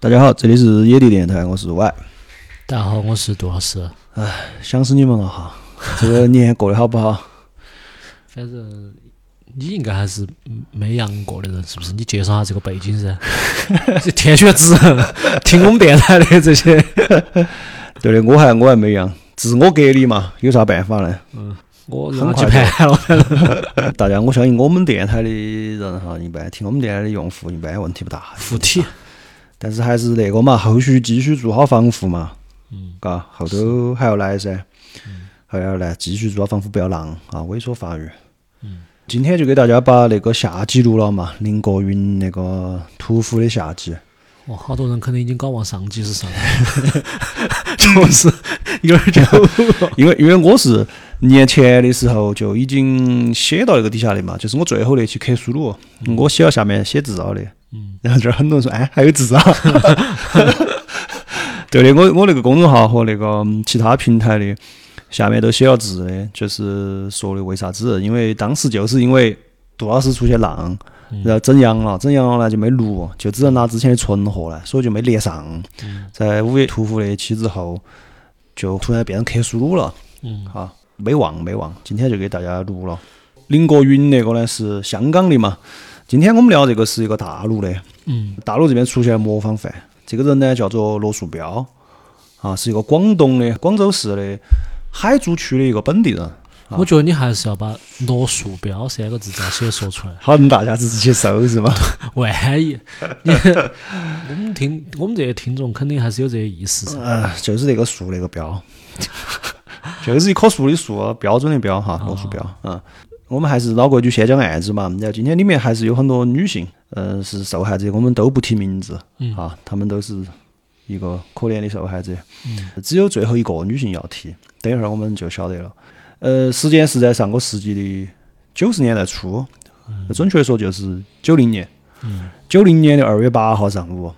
大家好，这里是野地电台，我是 Y。大家好，我是杜老师。哎想死你们了哈！这个年过得好不好？反正你应该还是没阳过的人，是不是？你介绍下这个背景噻。这天选之人，听我们电台的这些。对的，我还我还没阳，自我隔离嘛，有啥办法呢？嗯，我很快盘了。大家，我相信我们电台的人哈，一般听我们电台的用户，一般问题不大。附体。但是还是那个嘛，后续继续做好防护嘛。嗯。嘎，后头还要来噻。嗯。还要来继续做好防护，不要浪啊，猥琐发育。嗯。今天就给大家把那个夏季录了嘛，林国云那个屠夫的夏季。哦，好多人可能已经搞忘上集是啥，确 实有点久。因为因为我是年前的时候就已经写到那个底下的嘛，就是我最后那期克苏鲁，我写到下面写字了的。嗯。然后这儿很多人说，哎，还有字啊。对的，我我那个公众号和那个其他平台的下面都写了字的，就是说的为啥子？因为当时就是因为杜老师出去浪。然后整阳了，整阳了呢就没录，就只能拿之前的存货了，所以就没连上。在五月屠夫那期之后，就突然变成克苏鲁了。嗯，好，没忘没忘，今天就给大家录了。林国云那个呢是香港的嘛，今天我们聊这个是一个大陆的。嗯，大陆这边出现了模仿犯，这个人呢叫做罗树标，啊，是一个广东的广州市的海珠区的一个本地人。我觉得你还是要把“罗树标”三个字这样写说出来，好让大家自己去搜是吗？万一你我们听我们这些听众肯定还是有这些意识。嗯，就是那个树那个标，就是一棵树的树，标准的标哈，罗树标。嗯，我们还是老规矩，先讲案子嘛。然后今天里面还是有很多女性，嗯，是受害者，我们都不提名字，啊，她们都是一个可怜的受害者。嗯，只有最后一个女性要提，等一会儿我们就晓得了。呃，时间是在上个世纪的九十年代初，准确说就是九零年。九零年的二月八号上午，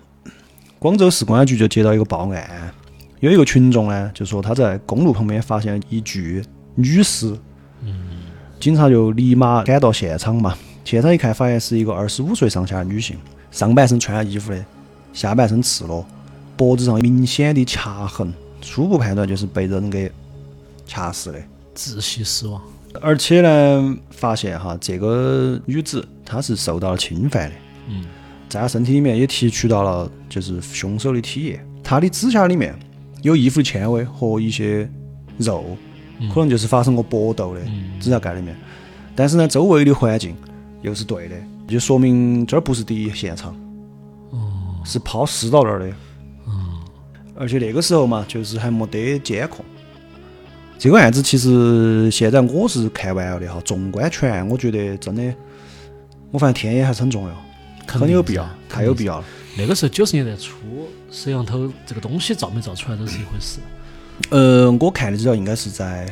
广州市公安局就接到一个报案，有一个群众呢就说他在公路旁边发现一具女尸。警察就立马赶到现场嘛，现场一看，发现是一个二十五岁上下的女性，上半身穿衣服的，下半身赤裸，脖子上明显的掐痕，初步判断就是被人给掐死的。窒息死亡，而且呢，发现哈，这个女子她是受到了侵犯的。嗯，在她身体里面也提取到了就是凶手的体液，她的指甲里面有衣服纤维和一些肉，可能就是发生过搏斗的指甲盖里面。但是呢，周围的环境又是对的，就说明这儿不是第一现场，哦，是抛尸到那儿的。哦，而且那个时候嘛，就是还没得监控。这个案子其实现在我是看完了的哈，纵观全案，我觉得真的，我发现天眼还是很重要，很有必要，太有必要了。那个时候九十年代初，摄像头这个东西照没照出来都是一回事。呃，我看的资料应该是在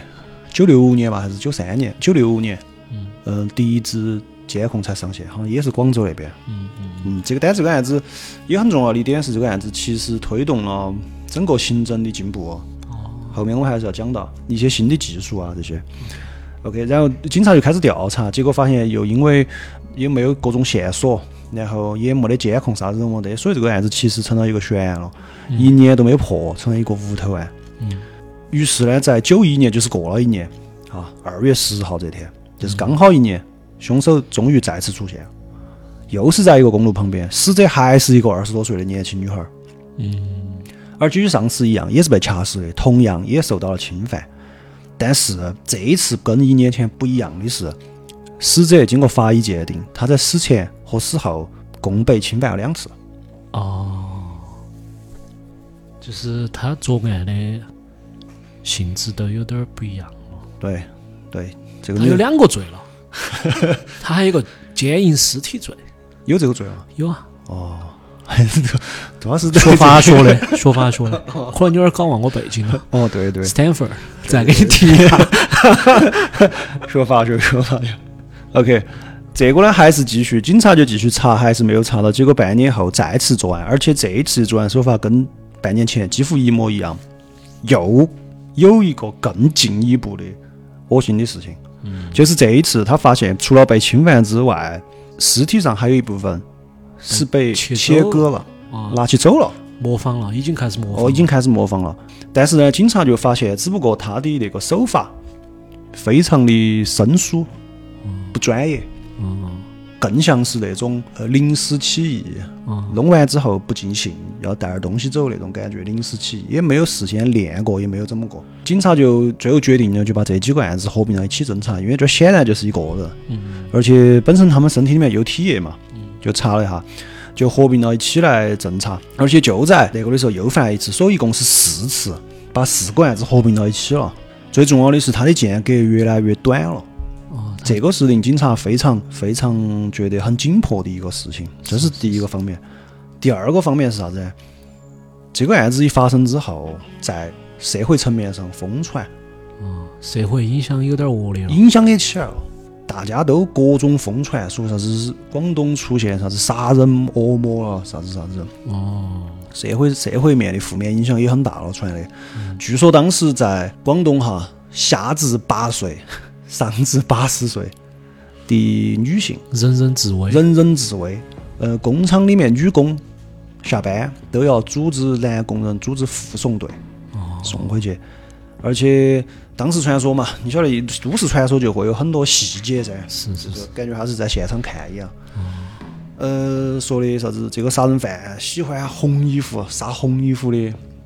九六年吧，还是九三年？九六年，嗯，呃，第一支监控才上线，好像也是广州那边。嗯嗯嗯，这个但这个案子也很重要的一点是，这个案子其实推动了整个刑侦的进步。后面我还是要讲到一些新的技术啊这些。OK，然后警察就开始调查，结果发现又因为也没有各种线索，然后也没得监控啥子都没得，所以这个案子其实成了一个悬案了，一年都没破，成了一个无头案。嗯。于是呢，在九一年，就是过了一年，啊，二月十号这天，就是刚好一年，凶手终于再次出现，又是在一个公路旁边，死者还是一个二十多岁的年轻女孩。嗯。而与上次一样，也是被掐死的，同样也受到了侵犯。但是这一次跟一年前不一样的是，死者经过法医鉴定，他在死前和死后共被侵犯了两次。哦，就是他作案的性质都有点不一样了。对，对，这个他有两个罪了，他还有个奸淫尸体罪，有这个罪吗？有啊。哦。主要是学法学的，学法学的，可能有点搞忘我背景了。哦，对对，Stanford，再给你提一下，学法学，学法学。OK，这个呢还是继续，警察就继续查，还是没有查到。结果半年后再次作案，而且这一次作案手法跟半年前几乎一模一样，又有一个更进一步的恶心的事情。嗯，就是这一次他发现，除了被侵犯之外，尸体上还有一部分。是被切割了，拿起走了。模仿了，已经开始模仿。哦，已经开始模仿了。但是呢，警察就发现，只不过他的那个手法非常的生疏，不专业。嗯。更像是那种呃临时起意，弄完之后不尽兴，要带点东西走那种感觉。临时起意也没有事先练过，也没有怎么过。警察就最后决定了，就把这几个案子合并到一起侦查，因为这显然就是一个人。嗯。而且本身他们身体里面有体液嘛，就查了一下。就合并到一起来侦查，而且就在那个的时候又犯了一次，所以一共是四次，把四个案子合并到一起了。最重要的是，他的间隔越来越短了。哦，这个是令警察非常非常觉得很紧迫的一个事情，这是第一个方面。第二个方面是啥子？这个案子一发生之后，在社会层面上疯传。啊，社会影响有点恶劣了。影响也起来了。大家都各种疯传，说啥子广东出现啥子杀人恶魔了，啥子啥子。哦，社会社会面的负面影响也很大了，传的。据说当时在广东哈，下至八岁，上至八十岁的女性，人人自危，人人自危。呃，工厂里面女工下班都要组织男工人组织护送队送回去，而且。当时传说嘛，你晓得都市传说就会有很多细节噻，是是是，感觉他是在现场看一样。呃，说的啥子？这个杀人犯喜欢红衣服，杀红衣服的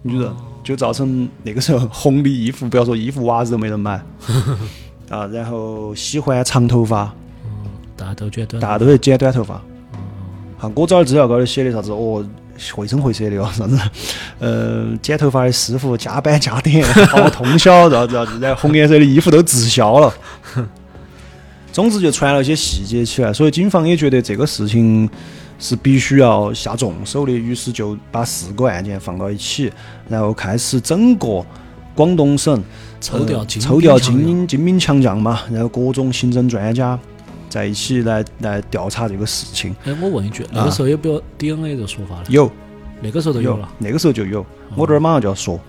女人，就造成那个时候红的衣服，不要说衣服，袜子都没人买。啊，然后喜欢长头发，大家都剪短，大家都会剪短头发。啊，我找的资料高头写的啥子？哦。绘声绘色的哦，啥子？呃，剪头发的师傅加班加点，熬通宵，啥子啥子？然后红颜色的衣服都滞销了。总之就传了一些细节起来，所以警方也觉得这个事情是必须要下重手的，于是就把四个案件放到一起，然后开始整个广东省抽调抽调精英精兵强将嘛，然后各种刑侦专家。在一起来来调查这个事情。哎，我问一句，那个时候有没有 DNA 这说法的？有，那个时候都有了。那个时候就有，我这儿马上就要说。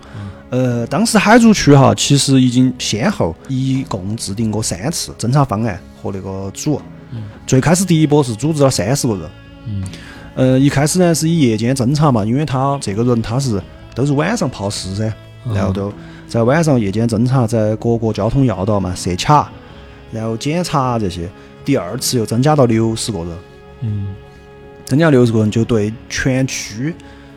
呃，当时海珠区哈，其实已经先后一共制定过三次侦查方案和那个组。嗯最开始第一波是组织了三十个人。嗯。呃，一开始呢是以夜间侦查嘛，因为他这个人他是都是晚上跑事噻，然后都在晚上夜间侦查，在各个交通要道嘛设卡，然后检查这些。第二次又增加到六十个人，嗯，增加六十个人，就对全区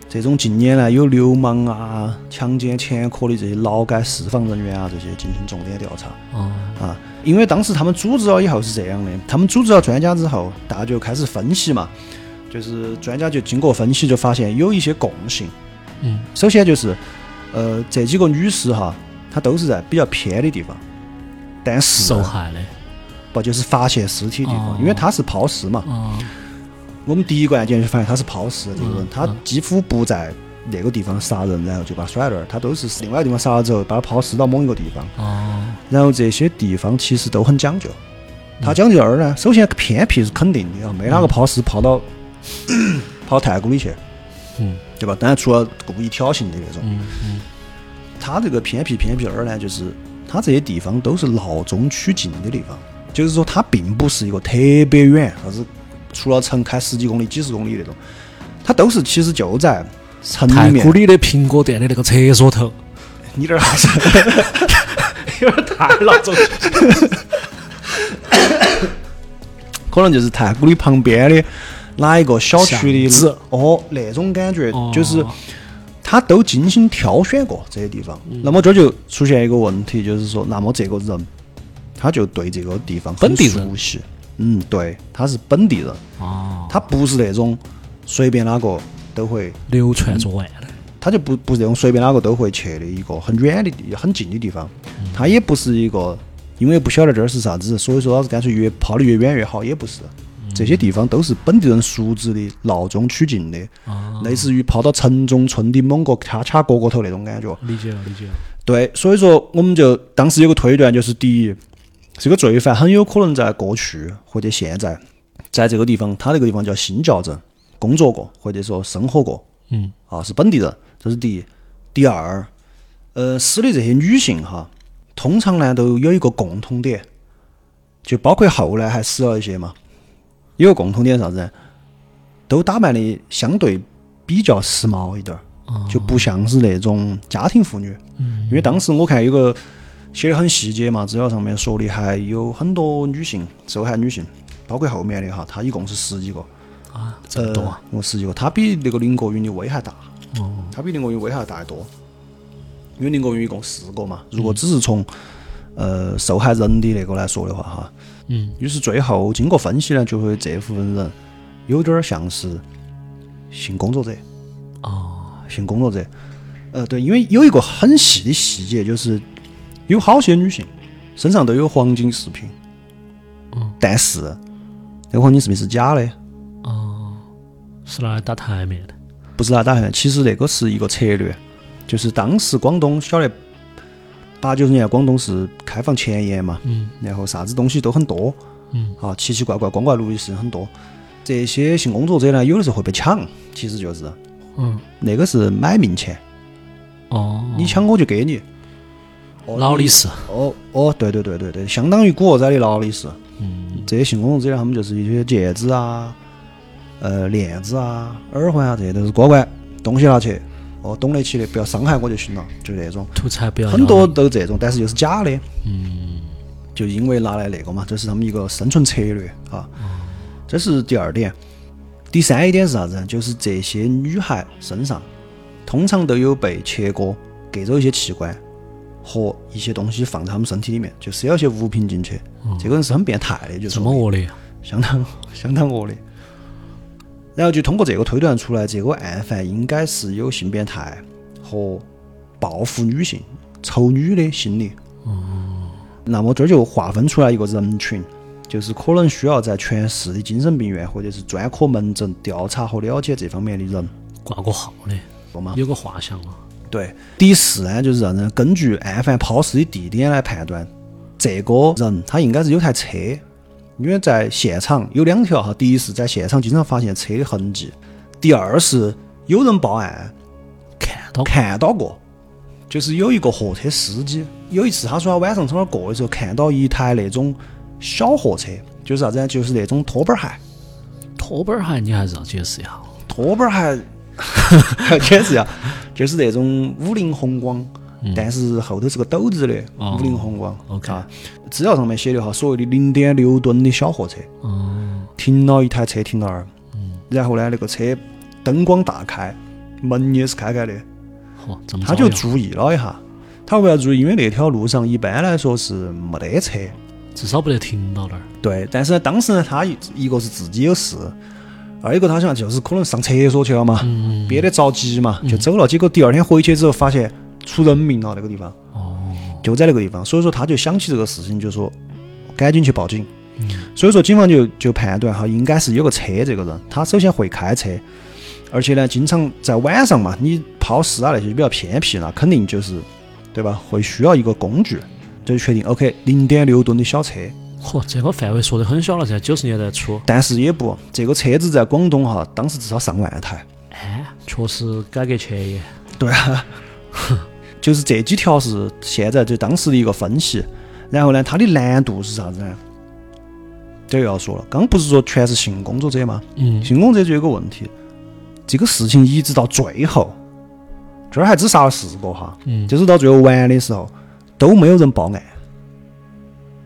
这种近年来有流氓啊、强奸前科的这些劳改释放人员啊，这些进行重点调查。哦，啊，因为当时他们组织了以后是这样的，他们组织了专家之后，大家就开始分析嘛，就是专家就经过分析就发现有一些共性。嗯，首先就是，呃，这几个女士哈，她都是在比较偏的地方，但是受害的。不就是发现尸体的地方，因为她是抛尸嘛。我们第一个案件就发现她是抛尸的这个人，他几乎不在那个地方杀人，然后就把她甩那儿，她都是另外一个地方杀了之后，把她抛尸到某一个地方。哦。然后这些地方其实都很讲究，他讲究二呢，首先偏僻是肯定的，没哪个抛尸抛到 跑太古里去，嗯，对吧？当然除了故意挑衅的那种。嗯嗯。他这个偏僻偏僻二呢，就是他这些地方都是闹中取静的地方。就是说，它并不是一个特别远，啥子除了城开十几公里、几十公里那种，它都是其实就在城里面。太古里的苹果店的那个厕所头，你这还是 有点太闹中，可能就是太古里旁边的哪一个小区的子。哦，那种感觉，就是他都精心挑选过这些地方。那么这就出现一个问题，就是说，那么这个人。他就对这个地方本地熟悉，嗯，对，他是本地人，哦，他不是那种随便哪个都会流传作案的，他就不不是那种随便哪个都会去的一个很远的地很近的地方，他也不是一个因为不晓得这儿是啥子，所以说老子干脆越跑得越远越好，也不是，这些地方都是本地人熟知的闹中取静的，类似于跑到城中村的某个卡卡角角头那种感觉，理解了，理解。了，对，所以说我们就当时有个推断，就是第一。这个罪犯很有可能在过去或者现在，在这个地方，他那个地方叫新教镇工作过，或者说生活过，嗯，啊，是本地人，这是第一。第二，呃，死的这些女性哈，通常呢都有一个共同点，就包括后来还死了一些嘛，有个共同点啥子？都打扮的相对比较时髦一点儿，就不像是那种家庭妇女。因为当时我看有个写的很细节嘛，资料上面说的还有很多女性受害女性，包括后面的哈，她一共是十几个。啊，这么多啊！我十几个，她比那个林国云的威还大。哦，她比林国云威还要大得多。因为林国云一共四个嘛，如果只是从呃受害人的那个来说的话哈，嗯，于是最后经过分析呢，就会这部分人有点儿像是性工作者。哦，性工作者，呃，对，因为有一个很细的细节，就是有好些女性身上都有黄金饰品，嗯，但是那个黄金饰品是假的，哦，是拿来打台面的。不是拿来打台面，其实那个是一个策略，就是当时广东晓得八九十年代广东是开放前沿嘛，嗯然后啥子东西都很多，嗯，啊，奇奇怪怪、光怪陆离的事情很多。这些性工作者呢，有的时候会被抢，其实就是嗯，那个是买命钱，哦，你抢我就给你。哦劳力士。哦哦，对对对对对，相当于古惑仔的劳力士。嗯这些性工作者呢，他们就是一些戒指啊、呃链子啊、耳环啊，这些都是乖乖，东西拿去，哦，懂得起的，不要伤害我就行了，就那种。图财不要很多都这种，但是又是假的，嗯就因为拿来那个嘛，这是他们一个生存策略啊。这是第二点。第三一点是啥子？就是这些女孩身上通常都有被切割、割走一些器官和一些东西放在他们身体里面，就塞了些物品进去。这个人是很变态的，就是这么恶劣。相当相当恶劣。然后就通过这个推断出来，这个案犯应该是有性变态和报复女性、仇女的心理。哦那么这儿就划分出来一个人群，就是可能需要在全市的精神病院或者是专科门诊调查和了解这方面的人，挂过号的，懂吗？有个画像啊。对，第四呢，就是让人根据案犯抛尸的地点来判断，这个人他应该是有台车，因为在现场有两条哈，第一是在现场经常发现车的痕迹，第二是有人报案看到看到过，就是有一个货车司机，有一次他说他晚上从那儿过的时候看到一台那种小货车，就是啥子呢？就是那种拖板儿鞋，拖板儿鞋，你还是要解释一下。拖板儿鞋，解释一下，就是那种五菱宏光，但是后头是个斗字的哦五菱宏光。OK 啊，资料上面写的哈，所谓的零点六吨的小货车，哦，停了一台车停那儿，然后呢，那个车灯光大开，门也是开开的，他就注意了一下。他为啥注意？因为那条路上一般来说是没得车，至少不得停到那儿。对。但是呢，当时呢，他一一个是自己有事，二一个他想就是可能上厕所去了嘛，嗯憋得着急嘛，就走了。结果第二天回去之后，发现出人命了，那个地方哦，就在那个地方，所以说他就想起这个事情，就说赶紧去报警。嗯所以说警方就就判断哈，应该是有个车这个人，他首先会开车，而且呢，经常在晚上嘛，你抛尸啊那些比较偏僻，那肯定就是对吧？会需要一个工具，这就确定 OK 零点六吨的小车，嚯，这个范围说得很小了噻，九十年代初。但是也不，这个车子在广东哈，当时至少上万台。哎，确实改革前沿。对啊，就是这几条是现在就当时的一个分析。然后呢，它的难度是啥子呢？这又要说了，刚不是说全是性工作者吗？嗯，性工作者就有个问题，这个事情一直到最后，这儿还只杀了四个哈，嗯就是到最后完的时候都没有人报案，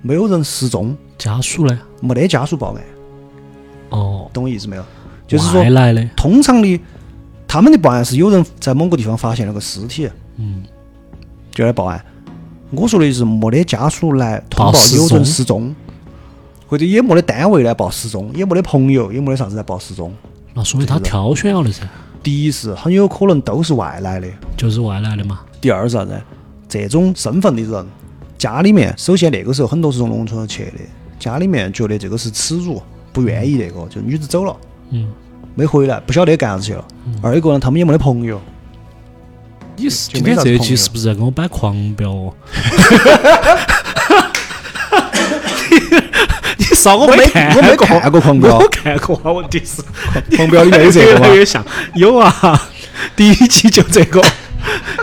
没有人失踪，家属呢？没得家属报案，哦，懂我意思没有？就是说，来的。通常的他们的报案是有人在某个地方发现了个尸体，嗯，就来报案。我说的是没得家属来通报有人踪失踪，或者也没得单位来报失踪，也没得朋友，也没得啥子来报失踪。那说明他挑选了的噻，第一是很有可能都是外来的，就是外来的嘛。第二是啥子？这种身份的人，家里面首先那个时候很多是从农村去的，家里面觉得这个是耻辱，不愿意那个，就女子走了嗯，没回来，不晓得干啥子去了。二一个呢，他们也没得朋友，你是今天这一啥子朋友期是不是在跟我摆狂飙哦？你少我我没看我没过看过狂飙我看过啊，问题是狂飙里面有这个吗 越像有啊，第一集就这个，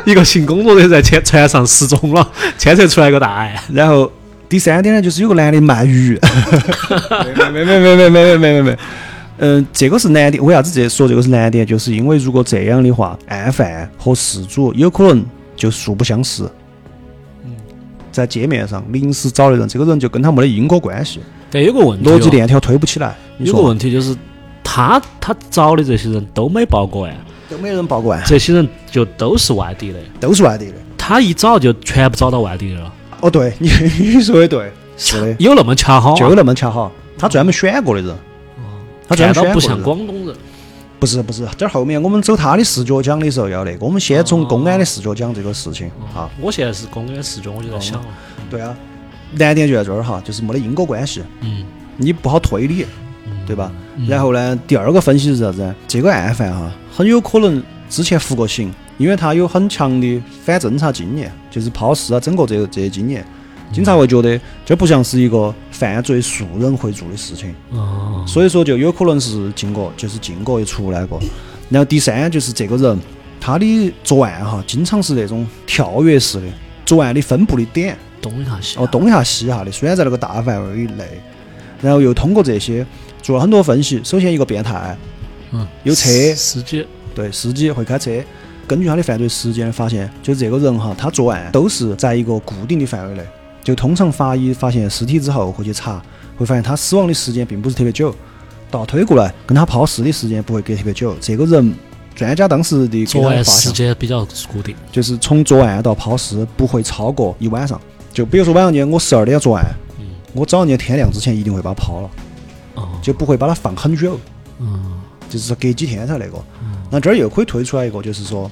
一个性工作者在船船上失踪了，牵扯出来一个大案。然后第三点呢，就是有个男的卖鱼，没没没没没没没没没没，嗯，这个是难点。为啥子这说这个是难点？就是因为如果这样的话，案犯和事主有可能就素不相识。嗯，在街面上临时找的人，这个人就跟他没得因果关系，但有个问题、哦，逻辑链条推不起来。有个问题就是，他他找的这些人都没报过案，都没人报过案，这些人就都是外地的，都是外地的。他一找就全部找到外地的了，哦，对，你 你说的对，是的，有那么恰好、啊？就那么恰好，他专门选过的人。他专看到不像。广东人，不是不是，这儿后面我们走他的视角讲的时候要那个，我们先从公安的视角讲这个事情啊。我现在是公安视角，我就在想了，对啊，难点就在这儿哈，就是没得因果关系，嗯，你不好推理，对吧？嗯然后呢，第二个分析是啥子？这个案犯哈，很有可能之前服过刑，因为他有很强的反侦查经验，就是抛尸啊，整个这个这些经验。警察会觉得这不像是一个犯罪素人会做的事情，哦，所以说就有可能是进过，就是进过又出来过。然后第三就是这个人他的作案哈，经常是那种跳跃式的作案的分布的点，东一下西哦，东一下西一下的，虽然在那个大范围以内，然后又通过这些做了很多分析。首先一个变态，嗯，有车。司司机，对司机会开车，根据他的犯罪时间发现，就这个人哈，他作案都是在一个固定的范围内。就通常法医发现尸体之后会去查，会发现他死亡的时间并不是特别久，倒推过来跟他抛尸的时间不会隔特别久。这个人专家当时的给作案时间比较固定，就是从作案到抛尸不会超过一晚上。就比如说晚上间我十二点作案，嗯，我早上间天亮之前一定会把它抛了，哦，就不会把它放很久，嗯，就是说隔几天才那个。那这儿又可以推出来一个，就是说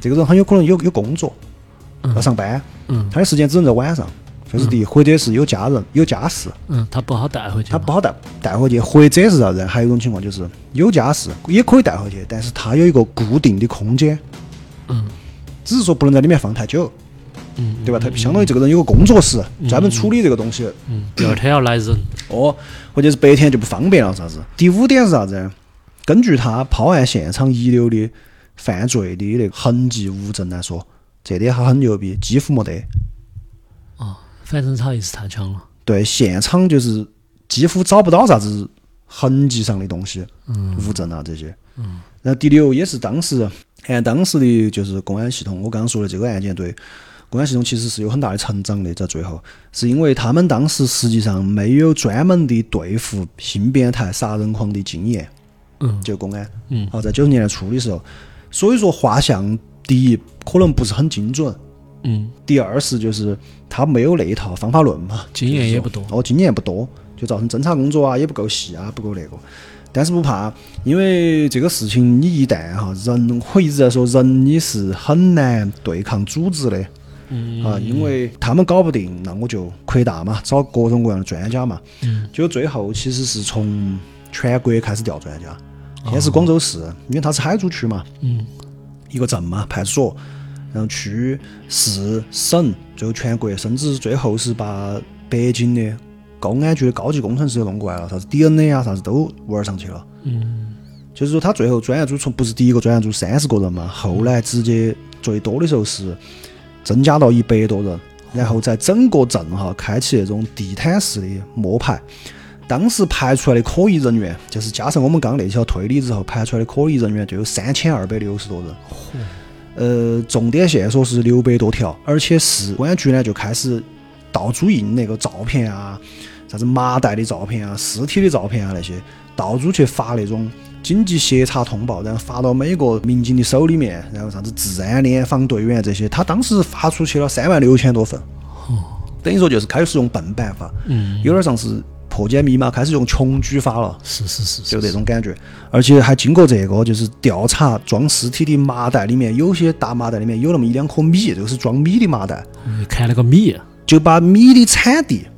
这个人很有可能有有工作要上班，嗯他的时间只能在晚上，这是第一，或者是有家人有家室，嗯，他不好带回去，他不好带带回去，或者是啥子？还有一种情况就是有家室也可以带回去，但是他有一个固定的空间，嗯只是说不能在里面放太久，嗯，对吧？他相当于这个人有个工作室，专门处理这个东西。嗯，第二天要来人，哦，或者是白天就不方便了，啥子？第五点是啥子？根据他抛案现场遗留的犯罪的那个痕迹物证来说，这点他很牛逼，几乎没得。哦，反正他意识太强了，对，现场就是几乎找不到啥子痕迹上的东西，物证啊这些。嗯。然后第六也是当时按当时的就是公安系统，我刚刚说的这个案件对公安系统其实是有很大的成长的，在最后是因为他们当时实际上没有专门的对付性变态杀人狂的经验，嗯就公安。嗯好，在九十年代初的时候，所以说画像第一可能不是很精准，嗯，第二是就是他没有那一套方法论嘛，经验也不多哦，经验不多，就造成侦查工作啊也不够细啊，不够那个。但是不怕，因为这个事情你一旦哈人，我一直在说人你是很难对抗组织的。嗯啊，因为他们搞不定，那我就扩大嘛，找各种各样的专家嘛。嗯。就最后其实是从全国开始调专家，先是广州市，因为它是海珠区嘛，嗯一个镇嘛，派出所，然后区、市、省，最后全国，甚至最后是把北京的公安局的高级工程师都弄过来了，啥子 DNA 啊，啥子都玩上去了。嗯就是说，他最后专案组从不是第一个专案组三十个人嘛，后来直接最多的时候是增加到一百多人，然后在整个镇哈开启那种地毯式的摸排。当时排出来的可疑人员，就是加上我们刚刚那条推理之后排出来的可疑人员就有三千二百六十多人。呃，重点线索是六百多条，而且市公安局呢就开始到处印那个照片啊，啥子麻袋的照片啊、尸体的照片啊那些，到处去发那种紧急协查通报，然后发到每个民警的手里面，然后啥子治安联防队员这些，他当时发出去了三万六千多份，等于说就是开始用笨办法，嗯，有点像是破解密码开始用穷举法了。是是是，就这种感觉，而且还经过这个，就是调查装尸体的麻袋里面，有些大麻袋里面有那么一两颗米，这个是装米的麻袋，嗯看那个米就把米的产地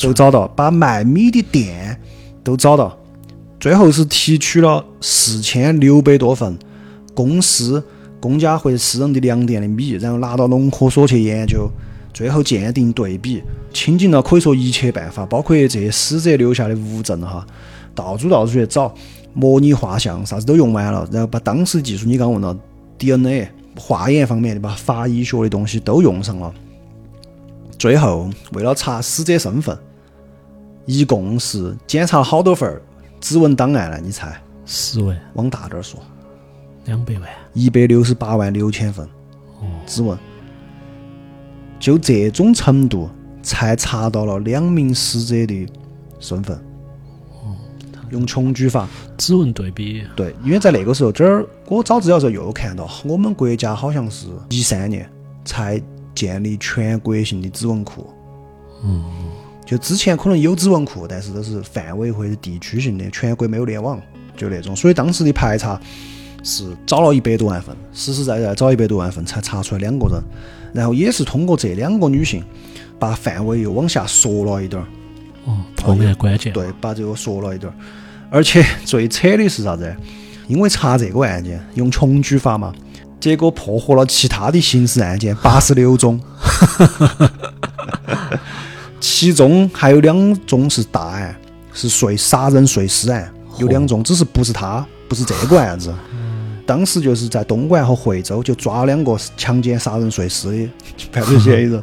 都找到，把卖米的店都找到，最后是提取了四千六百多份公司、公家或者私人的粮店的米，然后拿到农科所去研究，最后鉴定对比，倾尽了可以说一切办法，包括这些死者留下的物证哈，到处到处去找，模拟画像啥子都用完了，然后把当时技术你刚问了 DNA 化验方面的吧，法医学的东西都用上了。最后为了查死者身份，一共是检查了好多份指纹档案呢？你猜？十万，往大点儿说，两百万，一百六十八万六千份指纹。就这种程度，才查到了两名死者的身份。用穷举法，指纹对比。对，因为在那个时候，这儿我找资料的时候又看到，我们国家好像是一三年才建立全国性的指纹库。嗯。就之前可能有指纹库，但是都是范围或者地区性的，全国没有联网，就那种。所以当时的排查是找了一百多万份，实实在在找一百多万份才查出来两个人。然后也是通过这两个女性，把范围又往下缩了一点儿。哦，破案关键。对，把这个缩了一点儿。而且最扯的是啥子？因为查这个案件用穷举法嘛，结果破获了其他的刑事案件八十六宗，其中还有两宗是大案，是碎杀人碎尸案，有两宗，只是不是他，不是这个案子。当时就是在东莞和惠州就抓了两个强奸、杀人、碎尸的犯罪嫌疑人。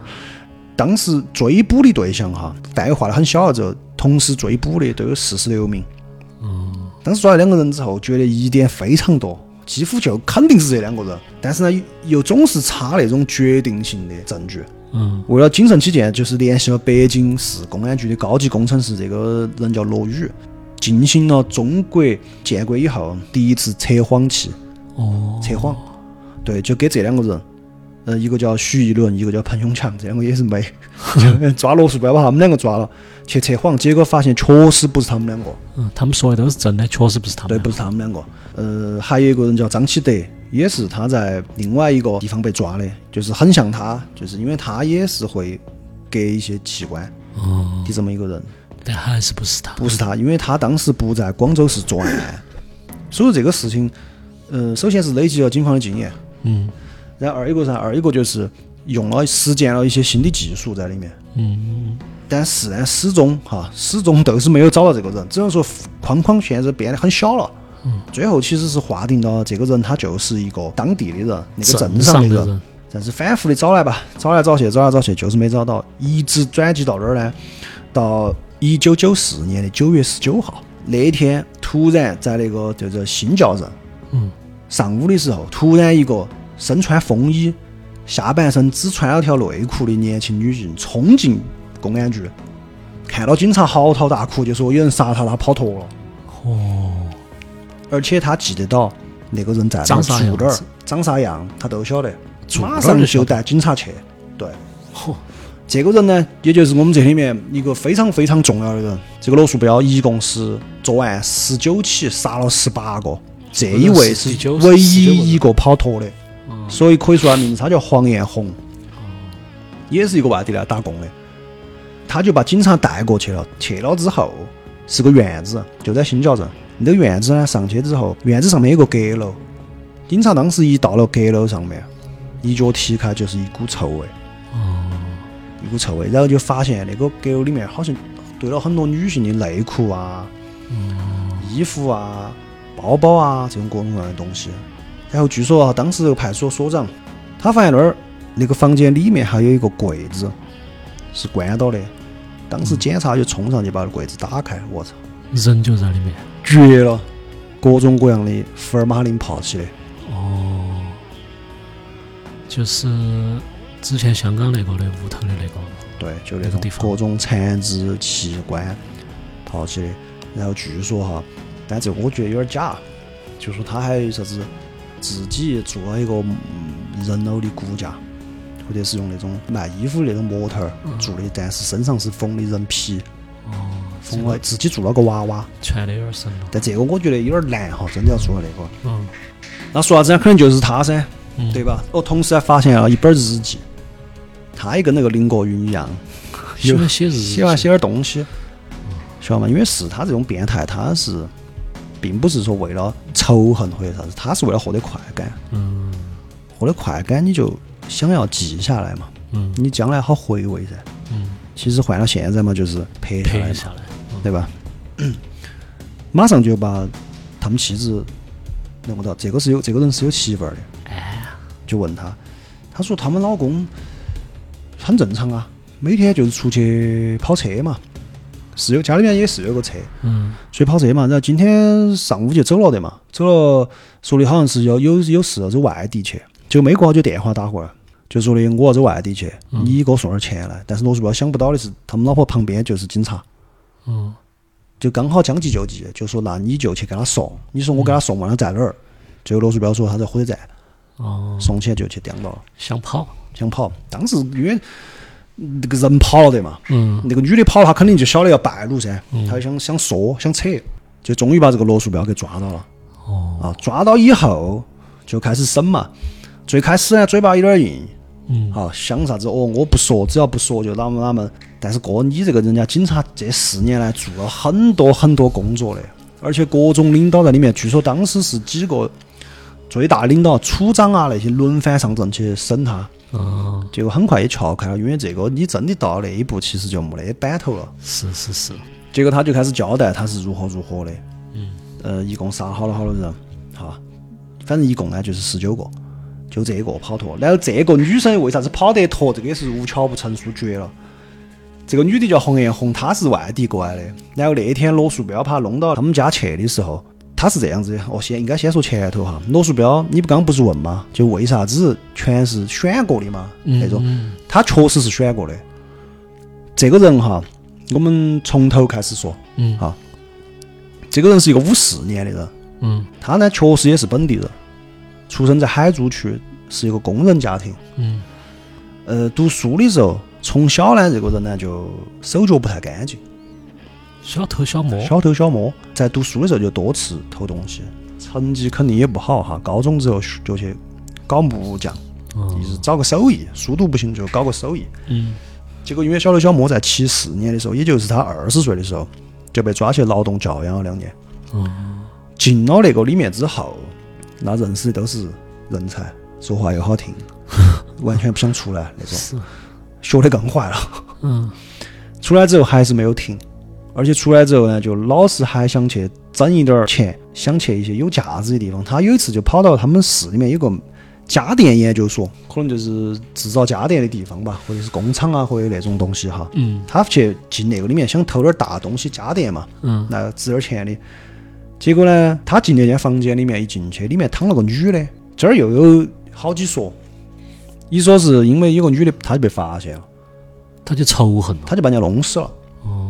当时追捕的对象哈，范围划得很小了之后，同时追捕的都有四十六名。嗯。当时抓了两个人之后，觉得疑点非常多，几乎就肯定是这两个人。但是呢，又总是差那种决定性的证据。嗯。为了谨慎起见，就是联系了北京市公安局的高级工程师，这个人叫罗宇，进行了中国建国以后第一次测谎器。哦，测谎，对，就给这两个人，呃，一个叫徐一伦，一个叫彭永强，这两个也是没 抓罗素标把他们两个抓了，去测谎，结果发现确实不是他们两个。嗯，他们说的都是真的，确实不是他们。对，不是他们两个。呃，还有一个人叫张启德，也是他在另外一个地方被抓的，就是很像他，就是因为他也是会给一些器官哦的这么一个人，但还是不是他？不是他，因为他当时不在广州市作案，所以这个事情。嗯，首先是累积了警方的经验，嗯，然后二一个噻，二一个就是用了实践了一些新的技术在里面，嗯，但是呢，始终哈，始终都是没有找到这个人，只能说框框现在变得很小了，嗯，最后其实是划定了这个人他就是一个当地的人，那个镇上的人，但是反复的找来吧，找来找去，找来找去，就是没找到，一直转机到哪儿呢？到一九九四年的九月十九号那一天，突然在那个叫做新教镇，嗯。上午的时候，突然一个身穿风衣、下半身只穿了条内裤的年轻女性冲进公安局，看到警察嚎啕大哭，就说有人杀她，她跑脱了。哦，而且他记得到那个人在哪儿住哪儿，长啥样，他都晓得，马上就带警察去。对，嚯，这个人呢，也就是我们这里面一个非常非常重要的人。这个罗树标一共是作案十九起，杀了十八个。这一位是唯一一个跑脱的，所以可以说他名字他叫黄艳红，也是一个外地来打工的。他就把警察带过去了，去了之后是个院子，就在新桥镇。那个院子呢，上去之后，院子上面有个阁楼。警察当时一到了阁楼上面，一脚踢开就是一股臭味，一股臭味，然后就发现那个阁楼里面好像堆了很多女性的内裤啊、衣服啊。包包啊，这种各种各样的东西。然后据说啊，当时这个派出所所长，他发现那儿那个房间里面还有一个柜子是关到的。当时检查就冲上去把柜子打开，我操，人就在里面，绝了！各种各样的福尔马林泡起的。哦，就是之前香港那个的屋头的那个。对，就那种各种残肢器官泡起的。然后据说哈。但这个我觉得有点假，就说他还有啥子自己做了一个人偶的骨架，或者是用那种卖衣服那种模特儿做的，但是身上是缝的人皮，哦，缝了自己做了个娃娃，穿的有点神了。但这个我觉得有点难哈，真的要做那个。嗯。那说啥子呢？可能就是他噻，对吧？哦同时还发现了一本日记，他也跟那个林国云一样，喜欢写日记，喜欢写点东西，晓得吗？因为是他这种变态，他是。并不是说为了仇恨或者啥子，他是为了获得快感。嗯，获得快感，你就想要记下来嘛。嗯，你将来好回味噻。嗯，其实换了现在嘛，就是拍下来，下来，对吧？马上就把他们妻子弄不到，这个是有这个人是有媳妇儿的。哎，就问他，他说他们老公很正常啊，每天就是出去跑车嘛。是有家里面也是有个车，嗯所以跑车嘛。然后今天上午就走了的嘛，走了说的好像是要有有事要走外地去，就没过好久电话打过来，就说的我要走外地去，你给我送点钱来。但是罗叔标想不到的是，他们老婆旁边就是警察，嗯就刚好将计就计，就说那你就去给他送，你说我给他送完了在哪儿？最后罗叔标说他在火车站，哦，送起来就去颠到了，想跑，想跑。当时因为那个人跑了的嘛，嗯。那个女的跑了，她肯定就晓得要败露噻，她就想想说想扯，就终于把这个罗树标给抓到了。哦，啊，抓到以后就开始审嘛。最开始呢，嘴巴有点硬，嗯。好想啥子哦，我不说，只要不说就哪么哪么。但是哥，你这个人家警察这四年来做了很多很多工作的，而且各种领导在里面，据说当时是几个最大领导、处长啊那些轮番上阵去审他，哦，结果很快也撬开了，因为这个你真的到那一步，其实就没得板头了。是是是，结果他就开始交代他是如何如何的，嗯，呃，一共杀好了好多人，哈，反正一共呢就是十九个，就这个跑脱。然后这个女生为啥子跑得脱？这个也是无巧不成书绝了。这个女的叫洪艳红，她是外地过来的。然后那天罗树标把她弄到他们家去的时候，她是这样子的。哦，先应该先说前头哈。罗树标，你不刚不是问吗？就为啥子全是选过的嘛？那种，他确实是选过的。这个人哈，我们从头开始说。嗯哈，这个人是一个五四年的人，嗯他呢确实也是本地人，出生在海珠区，是一个工人家庭。嗯呃，读书的时候，从小呢，这个人呢就手脚不太干净，小偷小摸，小偷小摸，在读书的时候就多次偷东西，成绩肯定也不好哈。高中之后就去搞木匠，哦就是找个手艺，书读不行就搞个手艺。嗯结果因为小偷小摸在七四年的时候，也就是他二十岁的时候，就被抓去劳动教养了两年。哦进了那个里面之后，那认识的都是人才，说话又好听，完全不想出来那种，是，学的更坏了。嗯出来之后还是没有停，而且出来之后呢，就老是还想去挣一点儿钱，想去一些有价值的地方。他有一次就跑到他们市里面有个家电研究所，可能就是制造家电的地方吧，或者是工厂啊，或者那种东西哈。嗯他去进那个里面想偷点儿大东西家电嘛，嗯那值点钱的。结果呢，他进那间房间里面一进去，里面躺了个女的，这儿又有好几说。一说是因为有个女的，她就被发现了，他就仇恨了，她就把人家弄死了，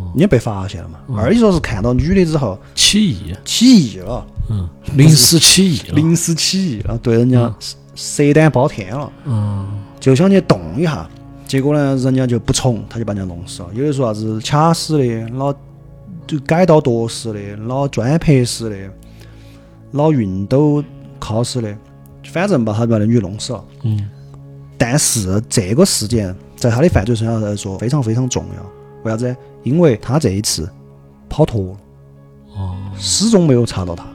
哦，人家被发现了嘛。二一说是看到女的之后起义，起义了，嗯，临时起义了，临时起义了，对人家蛇胆包天了，嗯就想去动一下。结果呢，人家就不从，他就把人家弄死了。有的说啥子卡死的，老就改刀剁死的，老砖拍死的，老熨斗铐死的，反正把他把那女的弄死了。嗯但是这个事件在他的犯罪生涯来说非常非常重要，为啥子？因为他这一次跑脱了，哦始终没有查到他。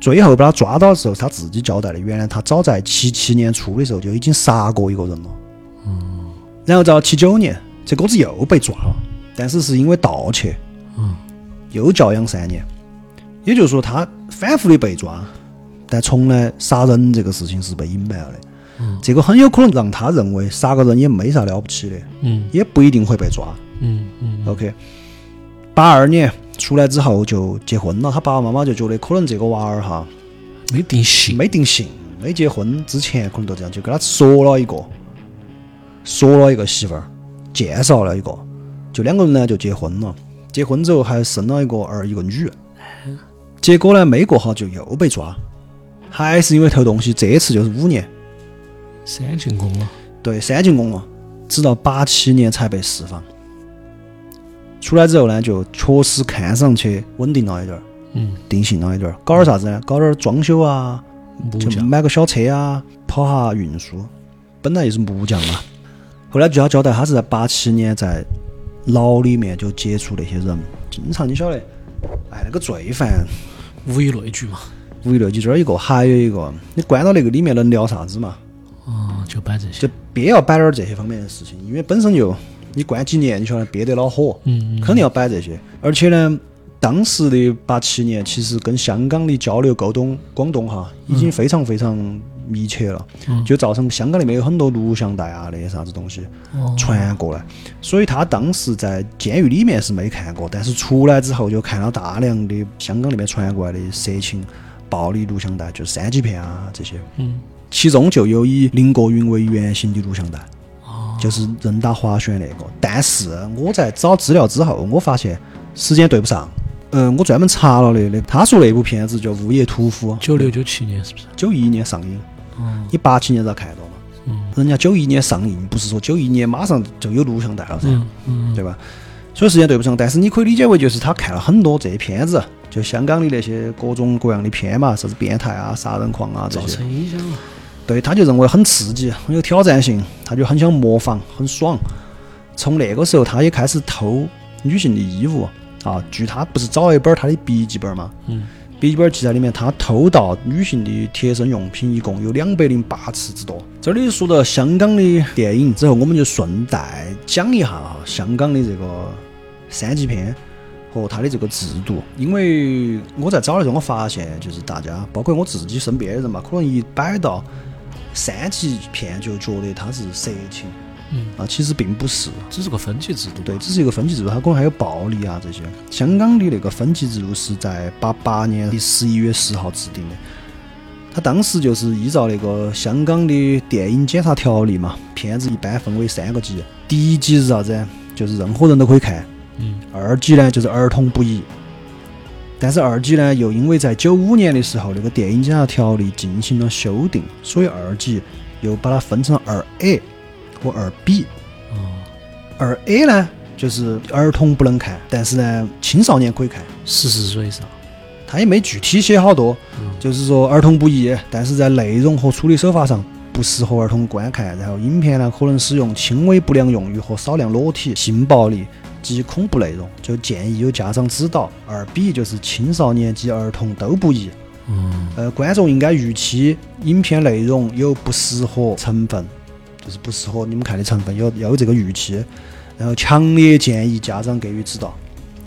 最后把他抓到的时候，他自己交代的，原来他早在七七年初的时候就已经杀过一个人了。嗯然后到七九年，这哥子又被抓了，但是是因为盗窃，嗯又教养三年。也就是说，他反复的被抓，但从来杀人这个事情是被隐瞒了的。这个很有可能让他认为杀个人也没啥了不起的，嗯。也不一定会被抓。嗯嗯。OK，八二年出来之后就结婚了，他爸爸妈妈就觉得可能这个娃儿哈没定性，没定性，没结婚之前可能都这样，就给他说了一个，说了一个媳妇儿，介绍了一个，就两个人呢就结婚了。结婚之后还生了一个儿一个女，结果呢没过好就又被抓，还是因为偷东西，这次就是五年，三进宫了，对，三进宫了，直到八七年才被释放。出来之后呢，就确实看上去稳定了一点儿，嗯，定性了一点儿，搞点啥子呢？搞点儿装修啊，就木匠，买个小车啊，跑下运输。本来就是木匠嘛，后来据他交代，他是在八七年在牢里面就接触那些人，经常你晓得，哎，那个罪犯物以类聚嘛，物以类聚，这儿一个，还有一个，你关到那个里面能聊啥子嘛？哦，就摆这些，就别要摆点儿这些方面的事情，因为本身就你关几年，你晓得憋得恼火，嗯嗯肯定要摆这些。而且呢，当时的八七年，其实跟香港的交流沟通，广东哈已经非常非常密切了，就造成香港那边有很多录像带啊，那些啥子东西传过来。所以他当时在监狱里面是没看过，但是出来之后就看了大量的香港那边传过来的色情、暴力录像带，就是三级片啊这些。嗯，其中就有以林国云为原型的录像带，就是任达华选那个。但是我在找资料之后，我发现时间对不上。嗯，我专门查了的，那他说那部片子叫《物业屠夫》，九六九七年是不是？九一年上映，嗯，你八七年咋看到嘛？嗯，人家九一年上映，不是说九一年马上就有录像带了噻，嗯，对吧？所以时间对不上，但是你可以理解为就是他看了很多这些片子，就香港的那些各种各样的片嘛，啥子变态啊、杀人狂啊这造些，成影响了。对，他就认为很刺激，很有挑战性，他就很想模仿，很爽。从那个时候，他也开始偷女性的衣物啊。据他不是找了一本他的笔记本嘛，嗯，笔记本记载里面，他偷盗女性的贴身用品一共有两百零八次之多。这里说到香港的电影之后，我们就顺带讲一下哈香港的这个三级片和它的这个制度。因为我在找的时候，我发现就是大家，包括我自己身边的人嘛，可能一摆到三级片就觉得它是色情，嗯啊，其实并不是。只是个分级制度。对，只是一个分级制度，它可能还有暴力啊这些。香港的那个分级制度是在八八年的十一月十号制定的，它当时就是依照那个香港的电影检查条例嘛，片子一般分为三个级，第一级是啥子？就是任何人都可以看，嗯，二级呢就是儿童不宜。但是二级呢，又因为在九五年的时候那个电影检查条例进行了修订，所以二级又把它分成二 A 和二 B。哦，二 A 呢，就是儿童不能看，但是呢，青少年可以看。十四岁以上。他也没具体写好多，嗯就是说儿童不宜，但是在内容和处理手法上不适合儿童观看。然后影片呢，可能使用轻微不良用语和少量裸体、性暴力及恐怖内容，就建议有家长指导。二 B 就是青少年及儿童都不宜。嗯，呃，观众应该预期影片内容有不适合成分，就是不适合你们看的成分，有要有这个预期。然后强烈建议家长给予指导，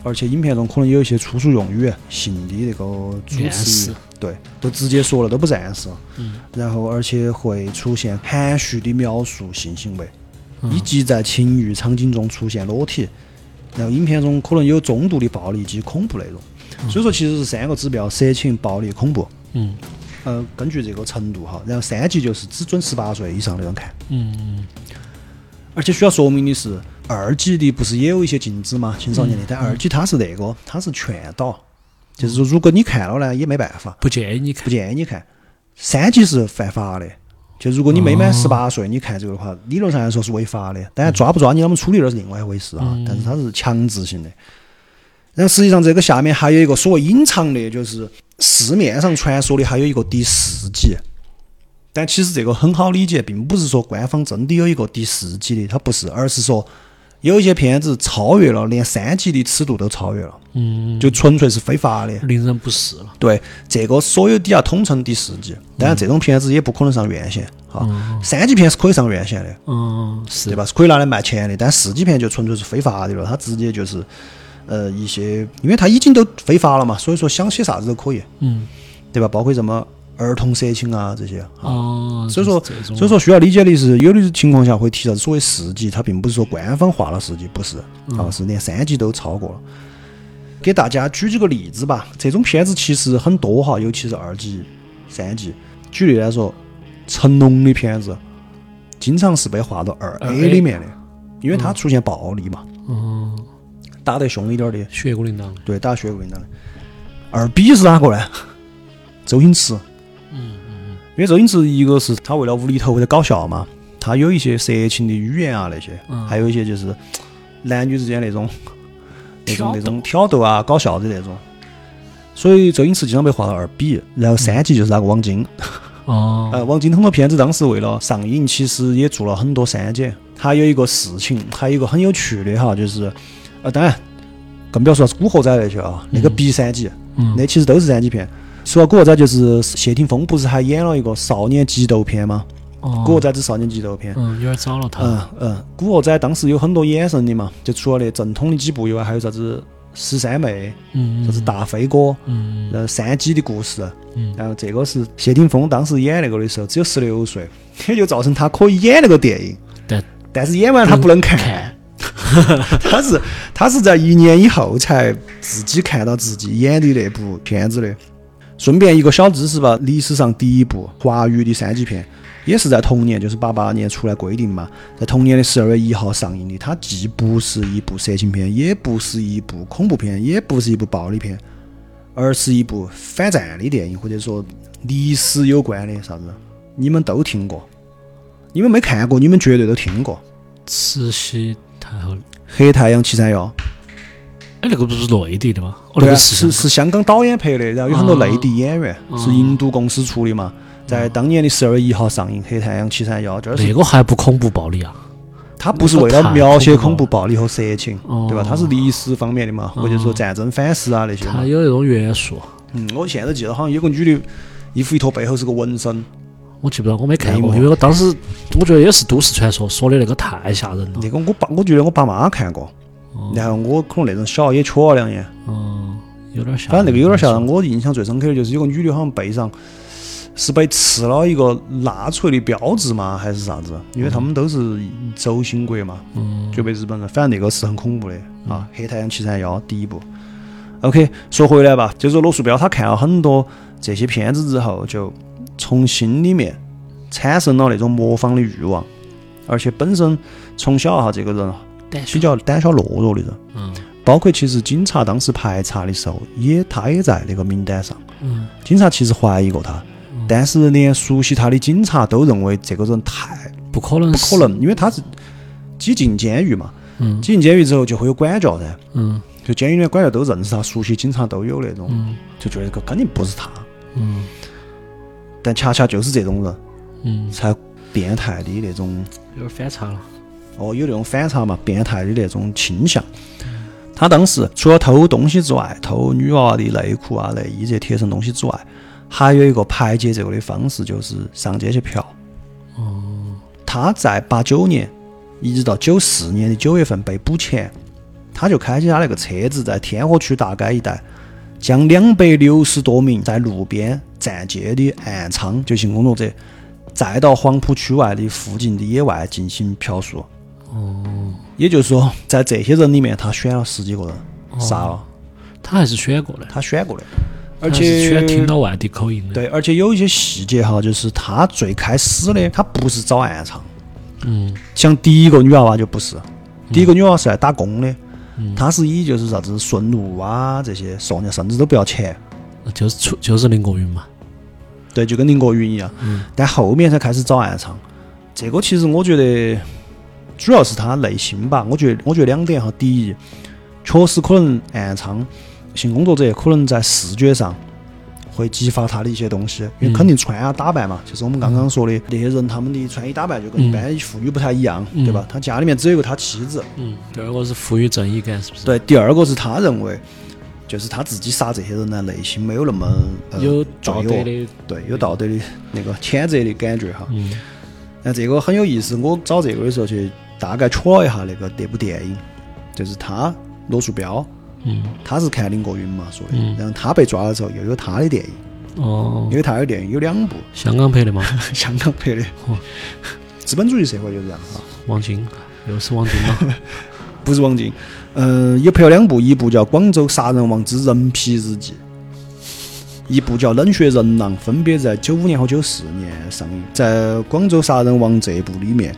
而且影片中可能有一些粗俗用语、性的那个主暗词语，对，都直接说了，都不是暗示。嗯。然后，而且会出现含蓄的描述性行为，嗯以及在情欲场景中出现裸体。然后，影片中可能有中度的暴力及恐怖内容。所以说，其实是三个指标：色情、暴力、恐怖。嗯呃，根据这个程度哈，然后三级就是只准十八岁以上的人看，嗯而且需要说明的是，二级的不是也有一些禁止吗？青少年的，但二级它是那个，它是劝导，就是说如果你看了呢，也没办法，不建议你看不。建议你看。三级是犯法的，就如果你没满十八岁，你看这个的话，理论上来说是违法的。当然抓不抓你啷么处理那是另外一回事啊，但是它是强制性的。然后实际上这个下面还有一个所谓隐藏的，就是市面上传说的还有一个第四级，但其实这个很好理解，并不是说官方真的有一个第四级的，它不是，而是说有一些片子超越了，连三级的尺度都超越了，嗯，就纯粹是非法的。令人不适了。对，这个所有底下统称第四级，当然这种片子也不可能上院线哈。三级片是可以上院线的，嗯，是对吧？是可以拿来卖钱的，但四级片就纯粹是非法的了，它直接就是呃一些，因为它已经都非法了嘛，所以说想写啥子都可以，嗯，对吧？包括什么儿童色情啊这些啊。哦，所以说所以说需要理解的是，有的情况下会提到所谓四级，它并不是说官方划了四级，不是，啊，是连三级都超过了。给大家举几个例子吧，这种片子其实很多哈，尤其是二级、三级。举例来说，成龙的片子经常是被划到二 A 里面的，因为它出现暴力嘛，嗯，打得凶一点的，血骨铃铛。对，打血淋当的。二 B 是哪个呢？周星驰。嗯嗯因为周星驰一个是他为了无厘头为了搞笑嘛，他有一些色情的语言啊那些，嗯还有一些就是 男女之间那种那种那种挑逗啊、搞笑的那种。所以周星驰经常被划到二 B，然后三级就是那个王晶。哦，呃，王晶很多片子当时为了上映，其实也做了很多删减。还有一个事情，还有一个很有趣的哈，就是呃，当然更不要说是古惑仔那些啊，那个 B 三级，嗯那其实都是三级片。说到古惑仔，就是谢霆锋不是还演了一个少年激斗片吗？哦，古惑仔之少年激斗片。嗯，有点早了他。嗯嗯，古惑仔当时有很多衍生的嘛，就除了那正统的几部以外，还有啥子十三妹，嗯啥子大飞哥，嗯呃，山鸡的故事，嗯然后这个是谢霆锋当时演那个的时候只有十六岁，也 就造成他可以演那个电影，但但是演完他不能，看，他是他是在一年以后才自己看到自己演的那部片子的。顺便一个小知识吧，历史上第一部华语的三级片，也是在同年，就是八八年出来规定嘛，在同年的十二月一号上映的。它既不是一部色情片，也不是一部恐怖片，也不是一部暴力片，而是一部反战的电影，或者说历史有关的啥子，你们都听过。你们没看过，你们绝对都听过《慈禧太后，黑太阳七三幺》。哎，那个不是内地的吗？哦，那是是香港导演拍的，然后有很多内地演员，是印度公司出的嘛。在当年的十二月一号上映《黑太阳七三幺》，这儿是那个还不恐怖暴力啊？它不是为了描写恐怖暴力和色情，哦对吧？它是历史方面的嘛，或者说战争反思啊那些嘛它。有那种元素，嗯，我现在记得好像有个女的衣服一脱，背后是个纹身，我记不到，我没看过，因为我当时我觉得也是都市传说，说的那个太吓人了。那个我爸，我觉得我爸妈看过，然后我可能那种小也缺了两眼，嗯，有点吓人。反正那个有点吓人。我印象最深刻的就是有个女的好像背上是被刺了一个纳粹的标志嘛，还是啥子？因为他们都是轴心国嘛，嗯就被日本人。反正那个是很恐怖的啊，《黑太阳七三幺》第一部。OK，说回来吧，就是罗树标他看了很多这些片子之后，就从心里面产生了那种模仿的欲望，而且本身从小哈这个人胆比较胆小懦弱的人，嗯。包括其实警察当时排查的时候，也他也在那个名单上。嗯。警察其实怀疑过他，但是连熟悉他的警察都认为这个人太不可能，不可。能，因为他是挤进监狱嘛，嗯。挤进监狱之后就会有管教噻，嗯。就监狱里面管教都认识他，熟悉警察都有那种，嗯。就觉得这个肯定不是他。嗯。但恰恰就是这种人嗯，才变态的那种，有点反差了。哦，有那种反差嘛，变态的那种倾向。他当时除了偷东西之外，偷女娃娃的内裤啊、内衣这些贴身东西之外，还有一个排解这个的方式，就是上街去嫖。哦，他在八九年一直到九四年的九月份被捕前，他就开起他那个车子，在天河区大街一带，将两百六十多名在路边站街的暗娼就性工作者，再到黄浦区外的附近的野外进行嫖宿。哦，也就是说，在这些人里面，他选了十几个人杀了，他还是选过的，他选过的，而他还是选听且到外地口音的。对，而且有一些细节哈，就是他最开始的他不是找暗娼。嗯。像第一个女娃娃就不是，第一个女娃娃是来打工的，嗯。她是以就是啥子顺路啊这些送，人家甚至都不要钱，就是出就是林国云嘛。对，就跟林国云一样。嗯。但后面才开始找暗娼，这个其实我觉得主要是他内心吧。我觉得我觉得两点哈，第一，确实可能暗娼性工作者可能在视觉上。会激发他的一些东西，因为肯定穿啊打扮嘛，就是我们刚刚说的那些人，他们的穿衣打扮就跟一般妇女不太一样，嗯对吧？他家里面只有一个他妻子，嗯，第二个是赋予正义感，是不是？对，第二个是他认为，就是他自己杀这些人呢，内心没有那么、呃、有道德的。对，有道德的那个谴责的感觉哈。嗯那这个很有意思，我找这个的时候去大概戳了一下那个那部电影，就是他罗树标，嗯。他是看林国云嘛说的，嗯。然后他被抓了之后又有他的电影，哦。因，为他有电影有两部，香港拍的嘛，香港拍的。哦，资本主义社会就是这样哈。王晶又是王晶吗。不是王晶，嗯、也拍了两部，一部叫《广州杀人王之人皮日记》，一部叫《冷血人狼》，分别在九五年和九四年上映。在《广州杀人王》这部里面，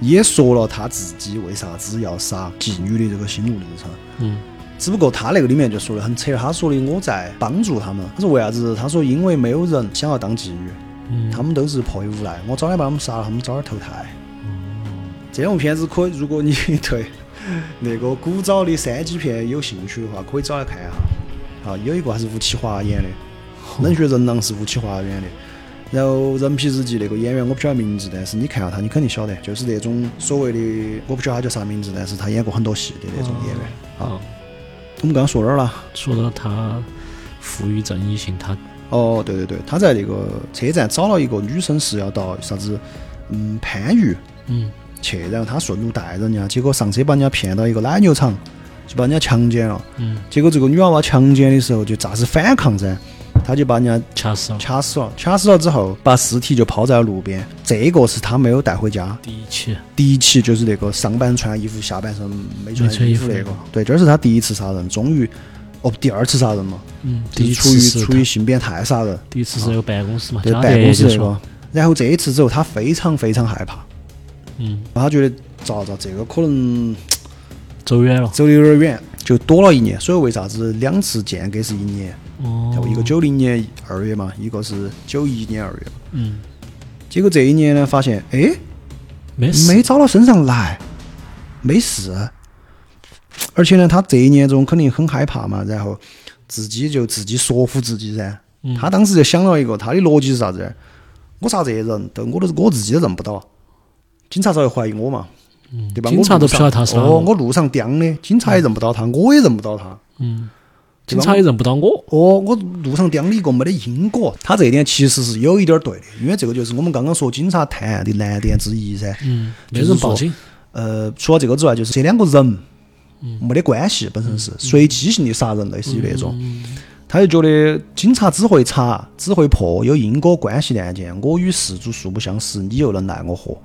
也说了他自己为啥子要杀妓女的这个心路历程。嗯只不过他那个里面就说的很扯，他说的我在帮助他们。他说为啥子？他说因为没有人想要当妓女，嗯，他们都是迫于无奈，我早点把他们杀了，他们早点投胎。这种片子可以，如果你对那个古早的三级片有兴趣的话，可以找来看一下。啊，有一个还是吴启华演的，《冷血人狼》是吴启华演的。然后《人皮日记》那个演员我不晓得名字，但是你看到他，你肯定晓得，就是那种所谓的我不晓得他叫啥名字，但是他演过很多戏的那种演员。啊，我们刚刚说哪儿了？说到他赋予正义性，他哦，对对对，他在那个车站找了一个女生是要到啥子，嗯，番禺嗯去，然后他顺路带人家，结果上车把人家骗到一个奶牛场，就把人家强奸了。嗯，结果这个女娃娃强奸的时候就咋子反抗噻，他就把人家掐死了。掐死了。掐死了之后，把尸体就抛在了路边。这个是他没有带回家。第一起，第一起就是那个上半穿衣服，下半身没穿衣服那个那个。对，这是他第一次杀人，终于，哦，第二次杀人嘛，嗯，第一次是于出于性变态杀人。第一次是那个办公室嘛，对，办公室那个，。然后这一次之后，他非常非常害怕，嗯，他觉得咋咋这个可能走远了。走的有点远，就躲了一年。所以为啥子两次间隔是一年？哦，就一个九零年二月嘛，一个是九一年二月。嗯，结果这一年呢，发现哎，没事，没找到身上来，没事。而且呢，他这一年中肯定很害怕嘛，然后自己就自己说服自己噻。嗯他当时就想了一个，他的逻辑是啥子？我杀这些人，都我都是我自己都认不到，警察咋会怀疑我嘛？对吧？警察都不晓得他他杀了哦，我路上叼的，警察也认不到他，我也认不到他。嗯，警察也认不到我。哦，我路上叼了一个没得因果，他这一点其实是有一点儿对的，因为这个就是我们刚刚说警察探案的难点之一噻。嗯，没人报警。呃，除了这个之外，就是这两个人没得关系，本身是嗯随机性的杀人，类似于那种。他就觉得警察只会查，只会破有因果关系的案件，我与事主素不相识，你又能奈我何？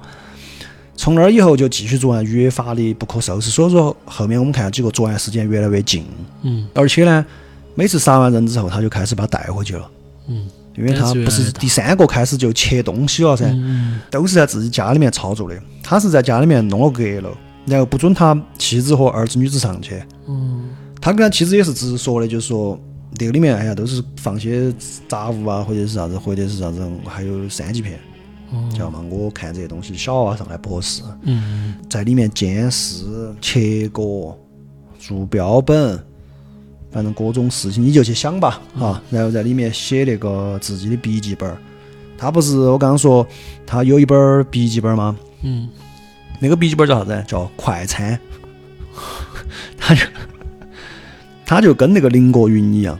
从那儿以后就继续作案，越发的不可收拾。所以说后面我们看几个作案时间越来越近，嗯而且呢，每次杀完人之后，他就开始把他带回去了。嗯因为他不是第三个开始就切东西了噻，嗯都是在自己家里面操作的。他是在家里面弄了阁楼，然后不准他妻子和儿子、女子上去。嗯他跟他妻子也是直说的，就是说那个里面哎呀都是放些杂物啊，或者是啥子，或者是啥子，还有三级片，知道吗？我看这些东西小娃娃上来不合适，嗯在里面监视、切割、做标本，反正各种事情你就去想吧，啊。然后在里面写那个自己的笔记本儿。他不是我刚刚说他有一本儿笔记本儿吗？嗯那个笔记本叫啥子？叫快餐。他就 他就跟那个林国云一样，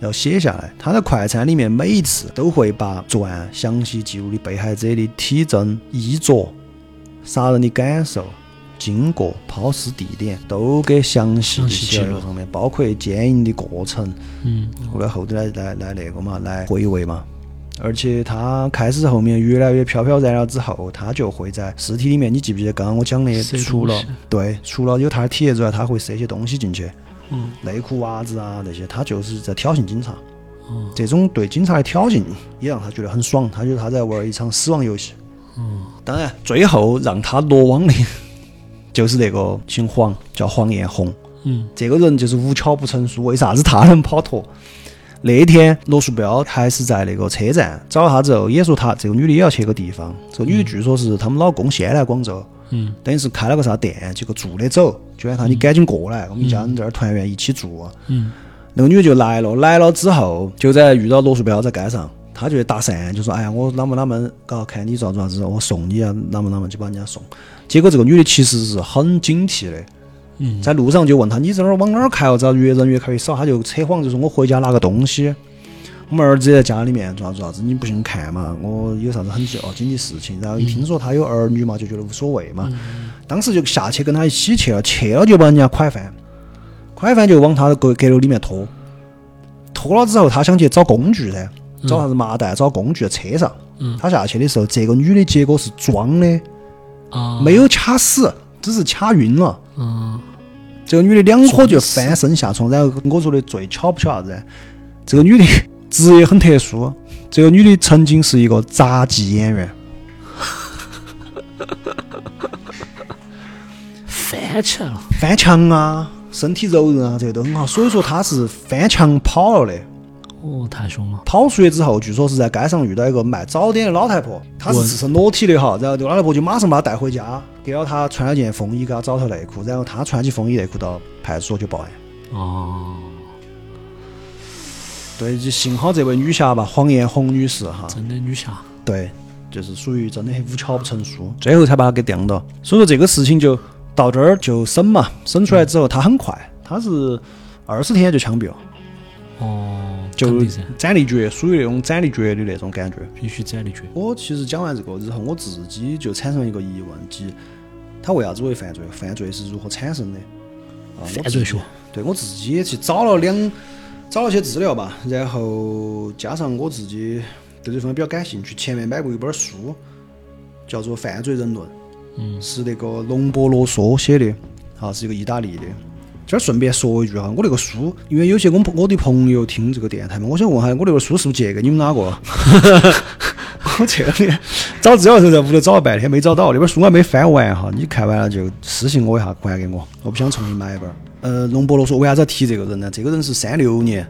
要写下来。他在快餐里面每一次都会把作案详细记录的被害者的体征、衣着、杀人的感受、经过、抛尸地点都给详细的记录写在上面，包括奸淫的过程。嗯后来后头来来来那个嘛，来回味嘛。而且他开始后面越来越飘飘然了之后，他就会在尸体里面，你记不记得刚刚我讲的，除了对，除了有他的体液之外，他会塞些东西进去，嗯内裤、袜子啊那些，他就是在挑衅警察。嗯这种对警察的挑衅也让他觉得很爽，他觉得他在玩一场死亡游戏。嗯当然，最后让他落网的 就是那个姓黄，叫黄艳红。嗯这个人就是无巧不成书，为啥子他能跑脱？那一天，罗树标还是在那个车站找了他之后，也说他这个女的也要去个地方。这个女的据说是他们老公先来广州，嗯等于是开了个啥店，结果住的走，就让他你赶紧过来，我们一家人在这儿团圆一起住。嗯那个女的就来了，来了之后就在遇到罗树标在街上，他就搭讪，就说：“哎呀，我啷么啷么，搞看你咋子咋子，我送你啊，啷么啷么就把人家送。”结果这个女的其实是很警惕的，嗯在路上就问他：“你这儿往哪儿开哦？”咋越人越开越少，他就扯谎，就说：“我回家拿个东西，我们儿子也在家里面，做啥做啥子，你不信看嘛？我有啥子很要紧的事情。”然后一听说他有儿女嘛，就觉得无所谓嘛，当时就下去跟他一起去了，去了就把人家蒯翻，蒯饭就往他的阁阁楼里面拖，拖了之后他想去找工具噻，找啥子麻袋，找工具在车上。嗯他下去的时候，这个女的结果是装的，啊没有卡死，只是卡晕了。嗯这个女的两颗就翻身下床，然后我说的最巧不巧啥子？这个女的职业很特殊，这个女的曾经是一个杂技演员，翻起来了。翻墙啊，身体柔韧啊，这些都很好。所以说她是翻墙跑了的。哦，太凶了。跑出去之后，据说是在街上遇到一个卖早点的老太婆，她是自身裸体的哈，然后这个老太婆就马上把她带回家，给了她穿了件风衣，给她找条内裤，然后她穿起风衣内裤到派出所去报案。哦，对，就幸好这位女侠吧，黄艳红女士哈，真的女侠。对，就是属于真的无巧不成书，最后才把她给晾到。所以说这个事情就到这儿就审嘛，审出来之后她很快，她是二十天就枪毙了，哦，就斩立决，属于那种斩立决的那种感觉。必须斩立决。我其实讲完这个之后，我自己就产生一个疑问，即他为啥子会犯罪？犯罪是如何产生的？犯罪学。对我自己也去找了两找了些资料吧，然后加上我自己对这方面比较感兴趣，前面买过一本书，叫做《犯罪人论》，嗯，是那个隆波罗梭写的，啊，是一个意大利的。这儿顺便说一句哈，我那个书，因为有些我我的朋友听这个电台嘛，我想问下，我那个书是不是借给你们哪个？我去年找资料的时候在屋头找了半天没找到，那本书我还没翻完哈，你看完了就私信我一下还给我，我不想重新买一本。呃，隆博罗说为啥子要提这个人呢？这个人是三六年，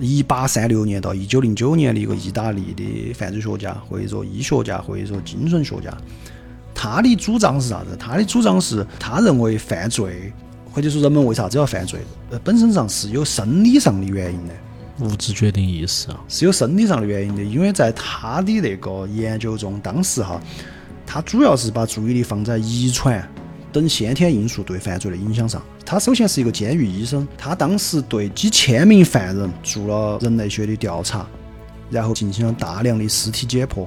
一八三六年到一九零九年的一个意大利的犯罪学家，或者说医学家，或者说精神学家。他的主张是啥子？他的主张是他认为犯罪。或者说，人们为啥子要犯罪？呃，本身上是有生理上的原因的，物质决定意识啊，是有生理上的原因的。因为在他的那个研究中，当时哈，他主要是把注意力放在遗传等先天因素对犯罪的影响上。他首先是一个监狱医生，他当时对几千名犯人做了人类学的调查，然后进行了大量的尸体解剖。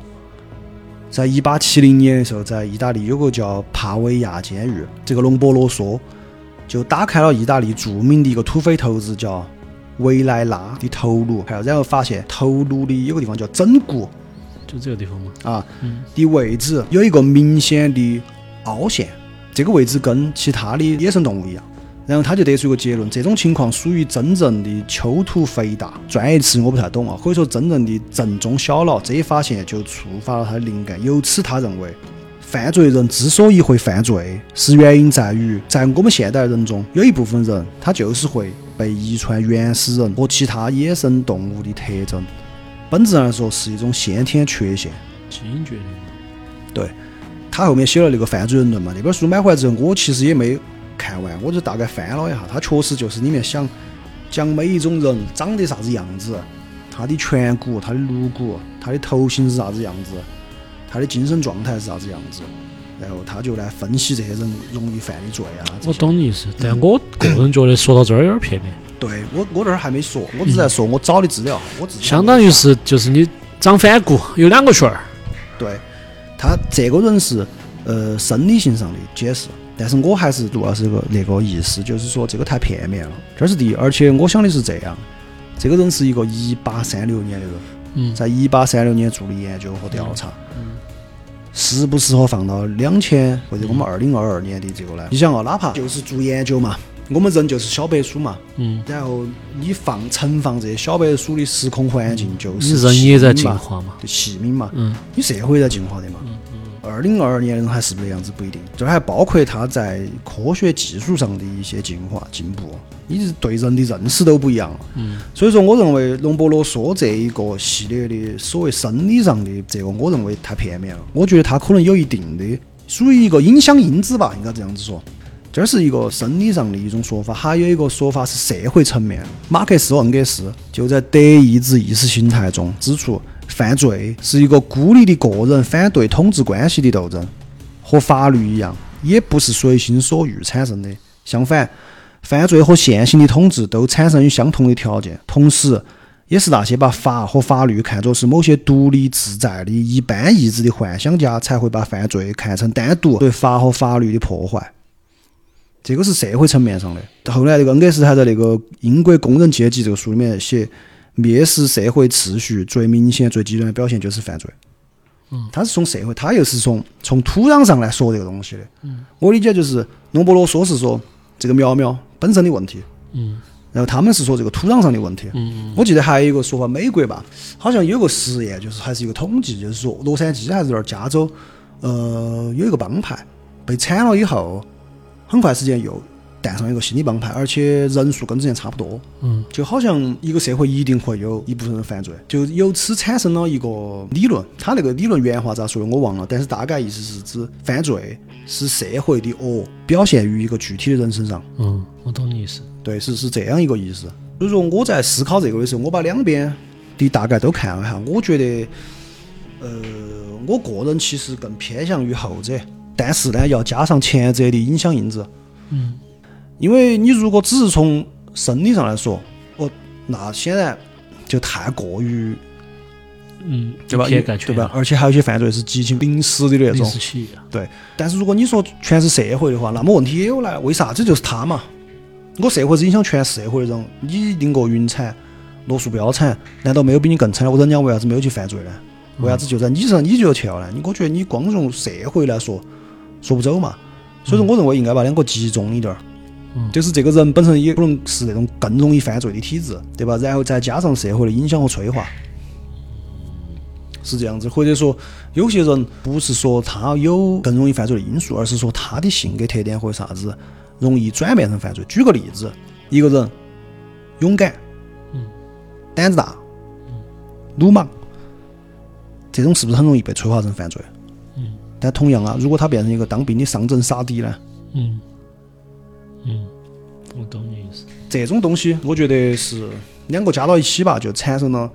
在一八七零年的时候，在意大利有个叫帕维亚监狱，这个隆波罗梭。就打开了意大利著名的一个土匪头子叫维莱纳的头颅，还有然后发现头颅的有个地方叫枕骨，就这个地方吗？啊，的位置有一个明显的凹陷，这个位置跟其他的野生动物一样。然后他就得出一个结论，这种情况属于真正的丘突肥大，专业词我不太懂啊，可以说真正的正中小脑。这一发现就触发了他的灵感，由此他认为。犯罪人之所以会犯罪，是原因在于，在我们现代人中，有一部分人他就是会被遗传原始人和其他野生动物的特征。本质上来说，是一种先天缺陷。基因决定。对，他后面写了那个犯罪人论嘛，那本书买回来之后，我其实也没看完，我就大概翻了一下，他确实就是里面想讲每一种人长得啥子样子，他的颧骨、他的颅骨、他的头型是啥子样子。他的精神状态是啥子样子？然后他就来分析这些人容易犯的罪啊。我懂你意思，但我个人觉得说到这儿有点片面。对我，我这儿还没说，我只在说我找的资料。我自己相当于是就是你长反骨，有两个旋儿。对，他这个人是呃生理性上的解释，但是我还是主要是个那个意思，就是说这个太片面了。这是第一，而且我想的是这样，这个人是一个一八三六年的人，嗯，在一八三六年做的研究和调查。适不适合放到两千或者我们二零二二年的这个呢？你想啊，哪怕就是做研究嘛，我们人就是小白鼠嘛，嗯，然后你放存放这些小白鼠的时空环境就是人也在进化嘛，就器皿嘛，嗯，你社会在进化的嘛，嗯嗯，二零二二年人还是不是这样子不一定，这还包括它在科学技术上的一些进化进步。你对人的认识都不一样了，嗯，所以说我认为隆博罗说这一个系列的所谓生理上的这个，我认为太片面了。我觉得它可能有一定的属于一个影响因子吧，应该这样子说。这是一个生理上的一种说法，还有一个说法是社会层面。马克思和恩格斯就在《德意志意识形态》中指出，犯罪是一个孤立的个人反对统治关系的斗争，和法律一样，也不是随心所欲产生的。相反。犯罪和现行的统治都产生于相同的条件，同时，也是那些把法和法律看作是某些独立自在的一般意志的幻想家，才会把犯罪看成单独对法和法律的破坏。这个是社会层面上的。后来，那个恩格斯还在那个《英国工人阶级》这个书里面写，蔑视社会秩序最明显、最极端的表现就是犯罪。嗯，他是从社会，他又是从从土壤上来说这个东西的。嗯，我理解就是诺伯罗说是说这个苗苗。本身的问题，嗯，然后他们是说这个土壤上的问题，嗯我记得还有一个说法，美国吧，好像有个实验，就是还是一个统计，就是说洛杉矶还是那儿加州，呃，有一个帮派被铲了以后，很快时间又诞生一个新的帮派，而且人数跟之前差不多，嗯，就好像一个社会一定会有一部分人犯罪，就由此产生了一个理论，他那个理论原话咋说的我忘了，但是大概意思是指犯罪是社会的恶表现于一个具体的人身上，嗯。我懂你意思，对，是是这样一个意思。所以说我在思考这个的时候，我把两边的大概都看了一下，我觉得，呃，我个人其实更偏向于后者，但是呢，要加上前者的影响因子。嗯，因为你如果只是从生理上来说，哦，那显然就太过于，嗯，对吧？对吧？而且还有一些犯罪是极其临时的那种，对。但是如果你说全是社会的话，那么问题也有来了，为啥子就是他嘛？我社会是影响全社会的人，你林过云惨，罗素标惨，难道没有比你更惨？我人家为啥子没有去犯罪呢？为啥子就在你身上你就要去了呢？你我觉得你光从社会来说，说不走嘛。所以说，我认为应该把两个集中一点儿。就是这个人本身也可能是那种更容易犯罪的体质，对吧？然后再加上社会的影响和催化，是这样子。或者说，有些人不是说他有更容易犯罪的因素，而是说他的性格特点或者啥子容易转变成犯罪。举个例子，一个人勇敢，胆子大，鲁莽，这种是不是很容易被催化成犯罪？但同样啊，如果他变成一个当兵的上阵杀敌呢？嗯。嗯，我懂你意思。这种东西，我觉得是两个加到一起吧，就产生了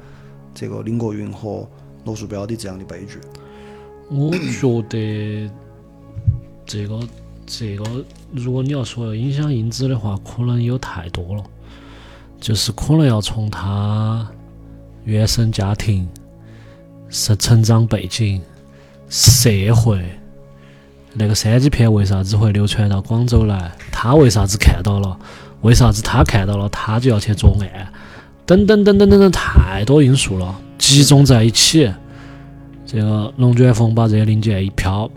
这个林国云和罗树标的这样的悲剧。我觉得这个这个，如果你要说影响因子的话，可能有太多了，就是可能要从他原生家庭、是成长背景、社会。那个三级片为啥子会流传到广州来？他为啥子看到了？为啥子他看到了，他就要去作案？等等等等等等，太多因素了，集中在一起。这个龙卷风把这些零件一飘，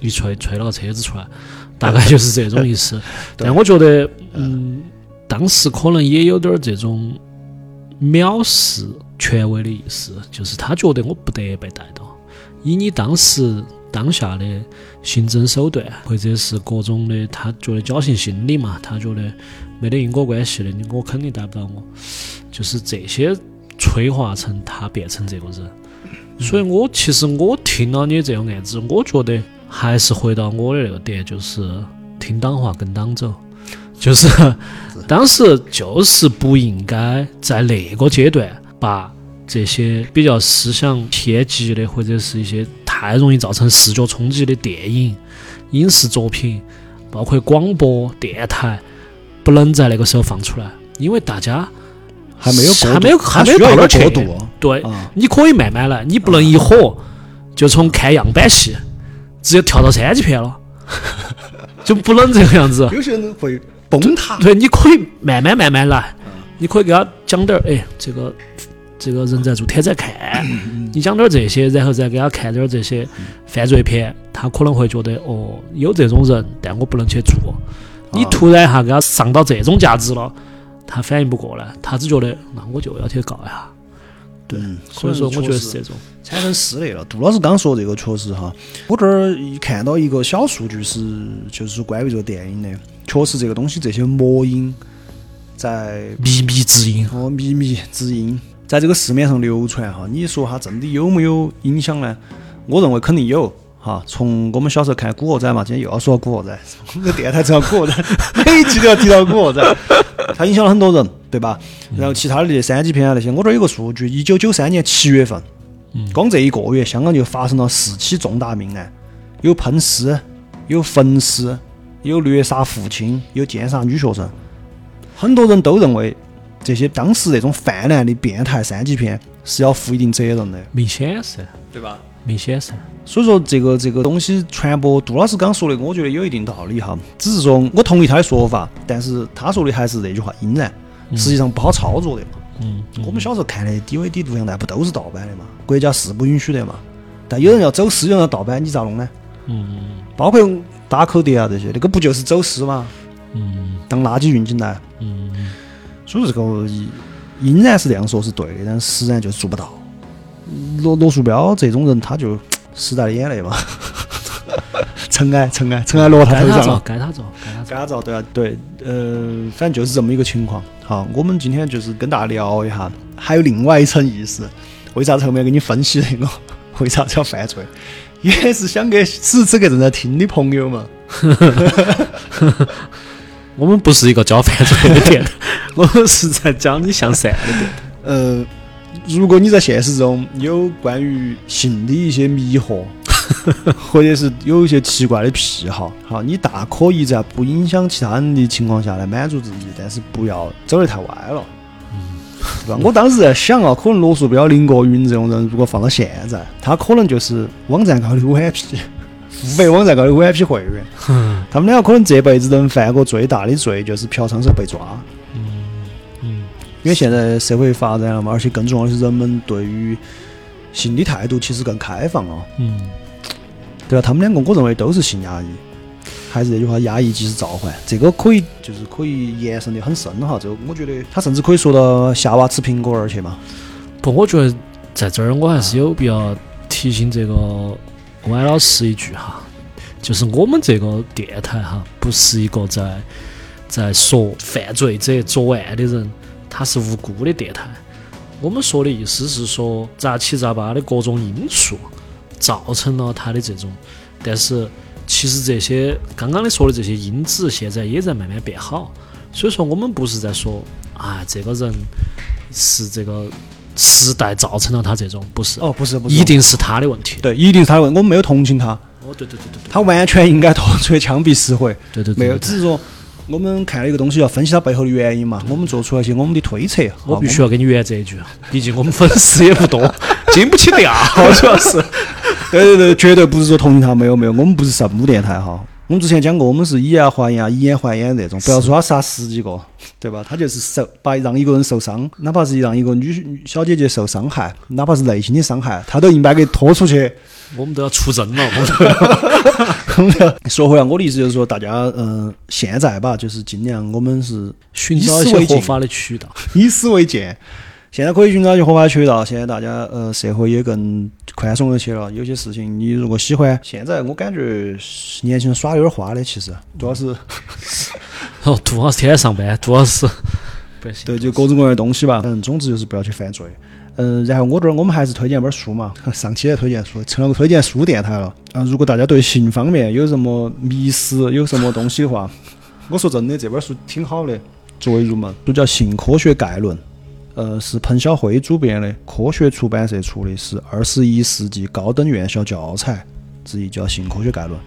一吹，吹了个车子出来，大概就是这种意思。但我觉得，嗯，当时可能也有点这种藐视权威的意思，就是他觉得我不得被带到，以你当时。当下的刑侦手段，或者是各种的，他觉得侥幸心理嘛，他觉得没得因果关系的，你我肯定逮不到我，就是这些催化成他变成这个人。所以我其实我听了你这个案子，我觉得还是回到我的那个点，就是听党话跟党走，就是当时就是不应该在那个阶段把这些比较思想偏激的，或者是一些。太容易造成视觉冲击的电影、影视作品，包括广播电台，不能在那个时候放出来，因为大家还没有还没有还没有到那过度。对，你可以慢慢来，你不能一火就从看样板戏直接跳到三级片了，就不能这个样子。有些人会崩塌。对，你可以慢慢慢慢来，你可以给他讲点儿，哎，这个。这个人在做，天在看。你讲点这些，然后再给他看点这些犯罪片，他可能会觉得哦，有这种人，但我不能去做。你突然一下给他上到这种价值了，他反应不过来，他只觉得那我就要去告一下。对，所以说我觉得是这种产生撕裂了。杜老师刚说这个确实哈，我这儿一看到一个小数据是，就是关于这个电影的，确实这个东西这些魔音在靡靡之音哦，靡靡之音。在这个市面上流传哈，你说它真的有没有影响呢？我认为肯定有哈。从我们小时候看《古惑仔》嘛，今天又要说《古惑仔》，我们电台只要《古惑仔》，每一期都要提到《古惑仔》，它影响了很多人，对吧？然后其他的那些三级片啊那些，我这儿有个数据，一九九三年七月份，光这一个月，香港就发生了四起重大命案，有喷尸，有焚尸，有虐杀父亲，有奸杀女学生，很多人都认为。这些当时那种泛滥的变态三级片是要负一定责任的，明显是，对吧？明显是。所以说这个这个东西传播，杜老师刚说的，我觉得有一定道理哈。只是说我同意他的说法，但是他说的还是那句话，应然，实际上不好操作的嘛。嗯。我们小时候看的 DVD 录像带不都是盗版的嘛？国家是不允许的嘛？但有人要走私，有人要盗版，你咋弄呢？嗯。包括打口碟啊这些，那个不就是走私吗？嗯。当垃圾运进来。嗯。所以这个应然是这样说是对的，但实然就做不到。罗罗树标这种人，他就时代的眼泪嘛。尘埃，尘埃，尘埃落他头上。该他做，该他做，该他做。对啊，对，呃，反正就是这么一个情况。好，我们今天就是跟大家聊一下，还有另外一层意思。为啥子后面给你分析那个？为啥子要犯罪？也是想给此时此刻正在听的朋友们。我们不是一个教犯罪的电台，我们是在教你向善的电台。呃，如果你在现实中有关于性的一些迷惑，或者是有一些奇怪的癖好，好，你大可以在不影响其他人的情况下来满足自己，但是不要走得太歪了，嗯，对吧？我当时在想啊，可能罗素标、林国云这种人，如果放到现在，他可能就是网站高的五眼皮。付费网站高的 VIP 会员。他们两个可能这辈子能犯过最大的罪，就是嫖娼时候被抓。嗯嗯，因为现在社会发展了嘛，而且更重要的是人们对于性的态度其实更开放了。嗯，对吧？他们两个我认为都是性压抑。还是那句话，压抑即是召唤，这个可以就是可以延伸的很深哈。这个我觉得他甚至可以说到夏娃吃苹果而去嘛。不，我觉得在这儿我还是有必要提醒这个歪老师一句哈，就是我们这个电台哈，不是一个在在说犯罪者作案的人他是无辜的电台。我们说的意思是说杂七杂八的各种因素造成了他的这种，但是。其实这些刚刚你说的这些因子，现在也在慢慢变好。所以说，我们不是在说啊，这个人是这个时代造成了他这种，不是哦，不是不是，一定是他的问题。对，一定是他的问题。我们没有同情他。哦，对对对对对，他完全应该拖出去枪毙十回。对对，没有，只是说我们看了一个东西，要分析它背后的原因嘛。我们做出了一些我们的推测。我必须要给你圆这一句，毕竟我们粉丝也不多，经不起调，主要是。对对对，绝对不是说同情他，没有没有，我们不是圣母电台哈。我们之前讲过，我们是以牙还牙、以眼还眼那种。不要说他杀十几个，对吧？他就是受把让一个人受伤，哪怕是让一个女小姐姐受伤害，哪怕是内心的伤害，他都应该给拖出去。我们都要出征了。我们要 说回来，我的意思就是说，大家嗯，现在吧，就是尽量我们是寻找一些合法的渠道，以史为鉴。现在可以寻找一些合法渠道。现在大家呃，社会也更宽松一些了。有些事情你如果喜欢，现在我感觉年轻人耍有点花的，其实主要是 哦，杜老师天天上班，杜老师。对，就各种各样的东西吧。嗯，总之就是不要去犯罪。嗯，然后我这儿我们还是推荐一本书嘛，上期也推荐书，成了个推荐书电台了。啊，如果大家对性方面有什么迷思，有什么东西的话，我说真的，这本书挺好的，作为入门，都叫《性科学概论》。呃，是彭晓辉主编的，科学出版社出的，是二十一世纪高等院校教材之一，叫《性科学概论》。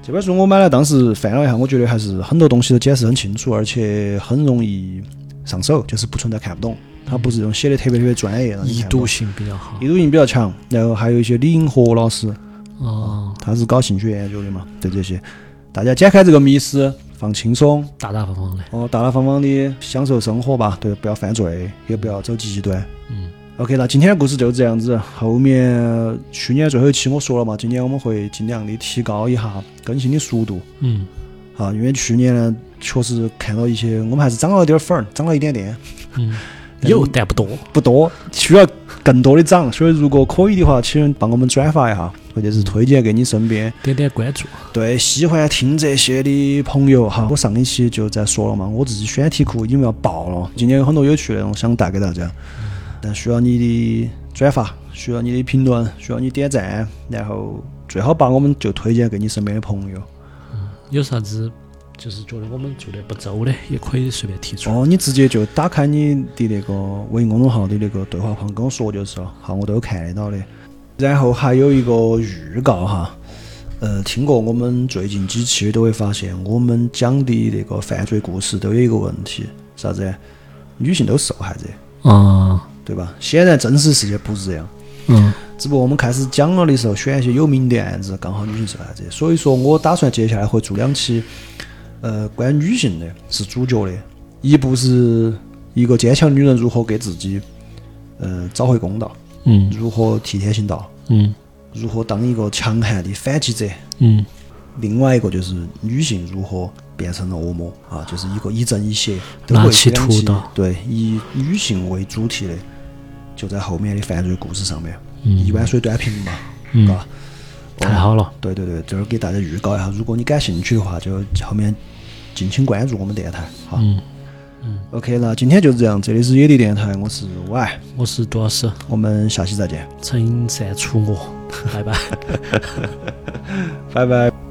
这本书我买了，当时翻了一下，我觉得还是很多东西都解释很清楚，而且很容易上手，就是不存在看不懂。它不是这种写的特别特别专业，易读性比较好，易读性比较强。然后还有一些李银河老师，哦，他是搞兴趣研究的嘛，对这些，大家解开这个迷思。放轻松，大大方方的哦，大大方方的享受生活吧。对，不要犯罪，也不要走极端。嗯，OK，那今天的故事就这样子。后面去年最后一期我说了嘛，今年我们会尽量的提高一下更新的速度。嗯，好，因为去年呢，确实看到一些，我们还是涨了点粉儿，涨了一点点。嗯，有但不多，不多，需要更多的涨。所以如果可以的话，请帮我们转发一下。或者是推荐给你身边，点点关注。对，喜欢听这些的朋友哈，我上一期就在说了嘛，我自己选题库已经要爆了。今天有很多有趣的，我想带给大家，但需要你的转发，需要你的评论，需要你点赞，然后最好把我们就推荐给你身边的朋友。嗯，有啥子就是觉得我们做的不周的，也可以随便提出。哦，你直接就打开你的那个微信公众号的那个对话框跟我说就是了，好，我都有看得到的。然后还有一个预告哈，呃，听过我们最近几期都会发现，我们讲的那个犯罪故事都有一个问题，啥子？女性都是受害者啊，对吧？显然真实世界不是这样，嗯，只不过我们开始讲了的时候选一些有名的案子，刚好女性受害者，所以说我打算接下来会做两期，呃，关于女性的，是主角的，一部是一个坚强女人如何给自己，呃，找回公道。嗯，如何替天行道？嗯，如何当一个强悍的反击者？嗯，另外一个就是女性如何变成了恶魔啊，就是一个一正一邪，拿起屠刀，对，以女性为主题的，就在后面的犯罪故事上面，嗯一碗水端平嘛，嗯，吧？太好了，对对对，这儿给大家预告一下，如果你感兴趣的话，就后面敬请关注我们电台，好。嗯嗯，OK，那今天就是这样。这里是野地电台，我是 Y，我是杜老师，我们下期再见。陈善除恶，拜拜，拜拜。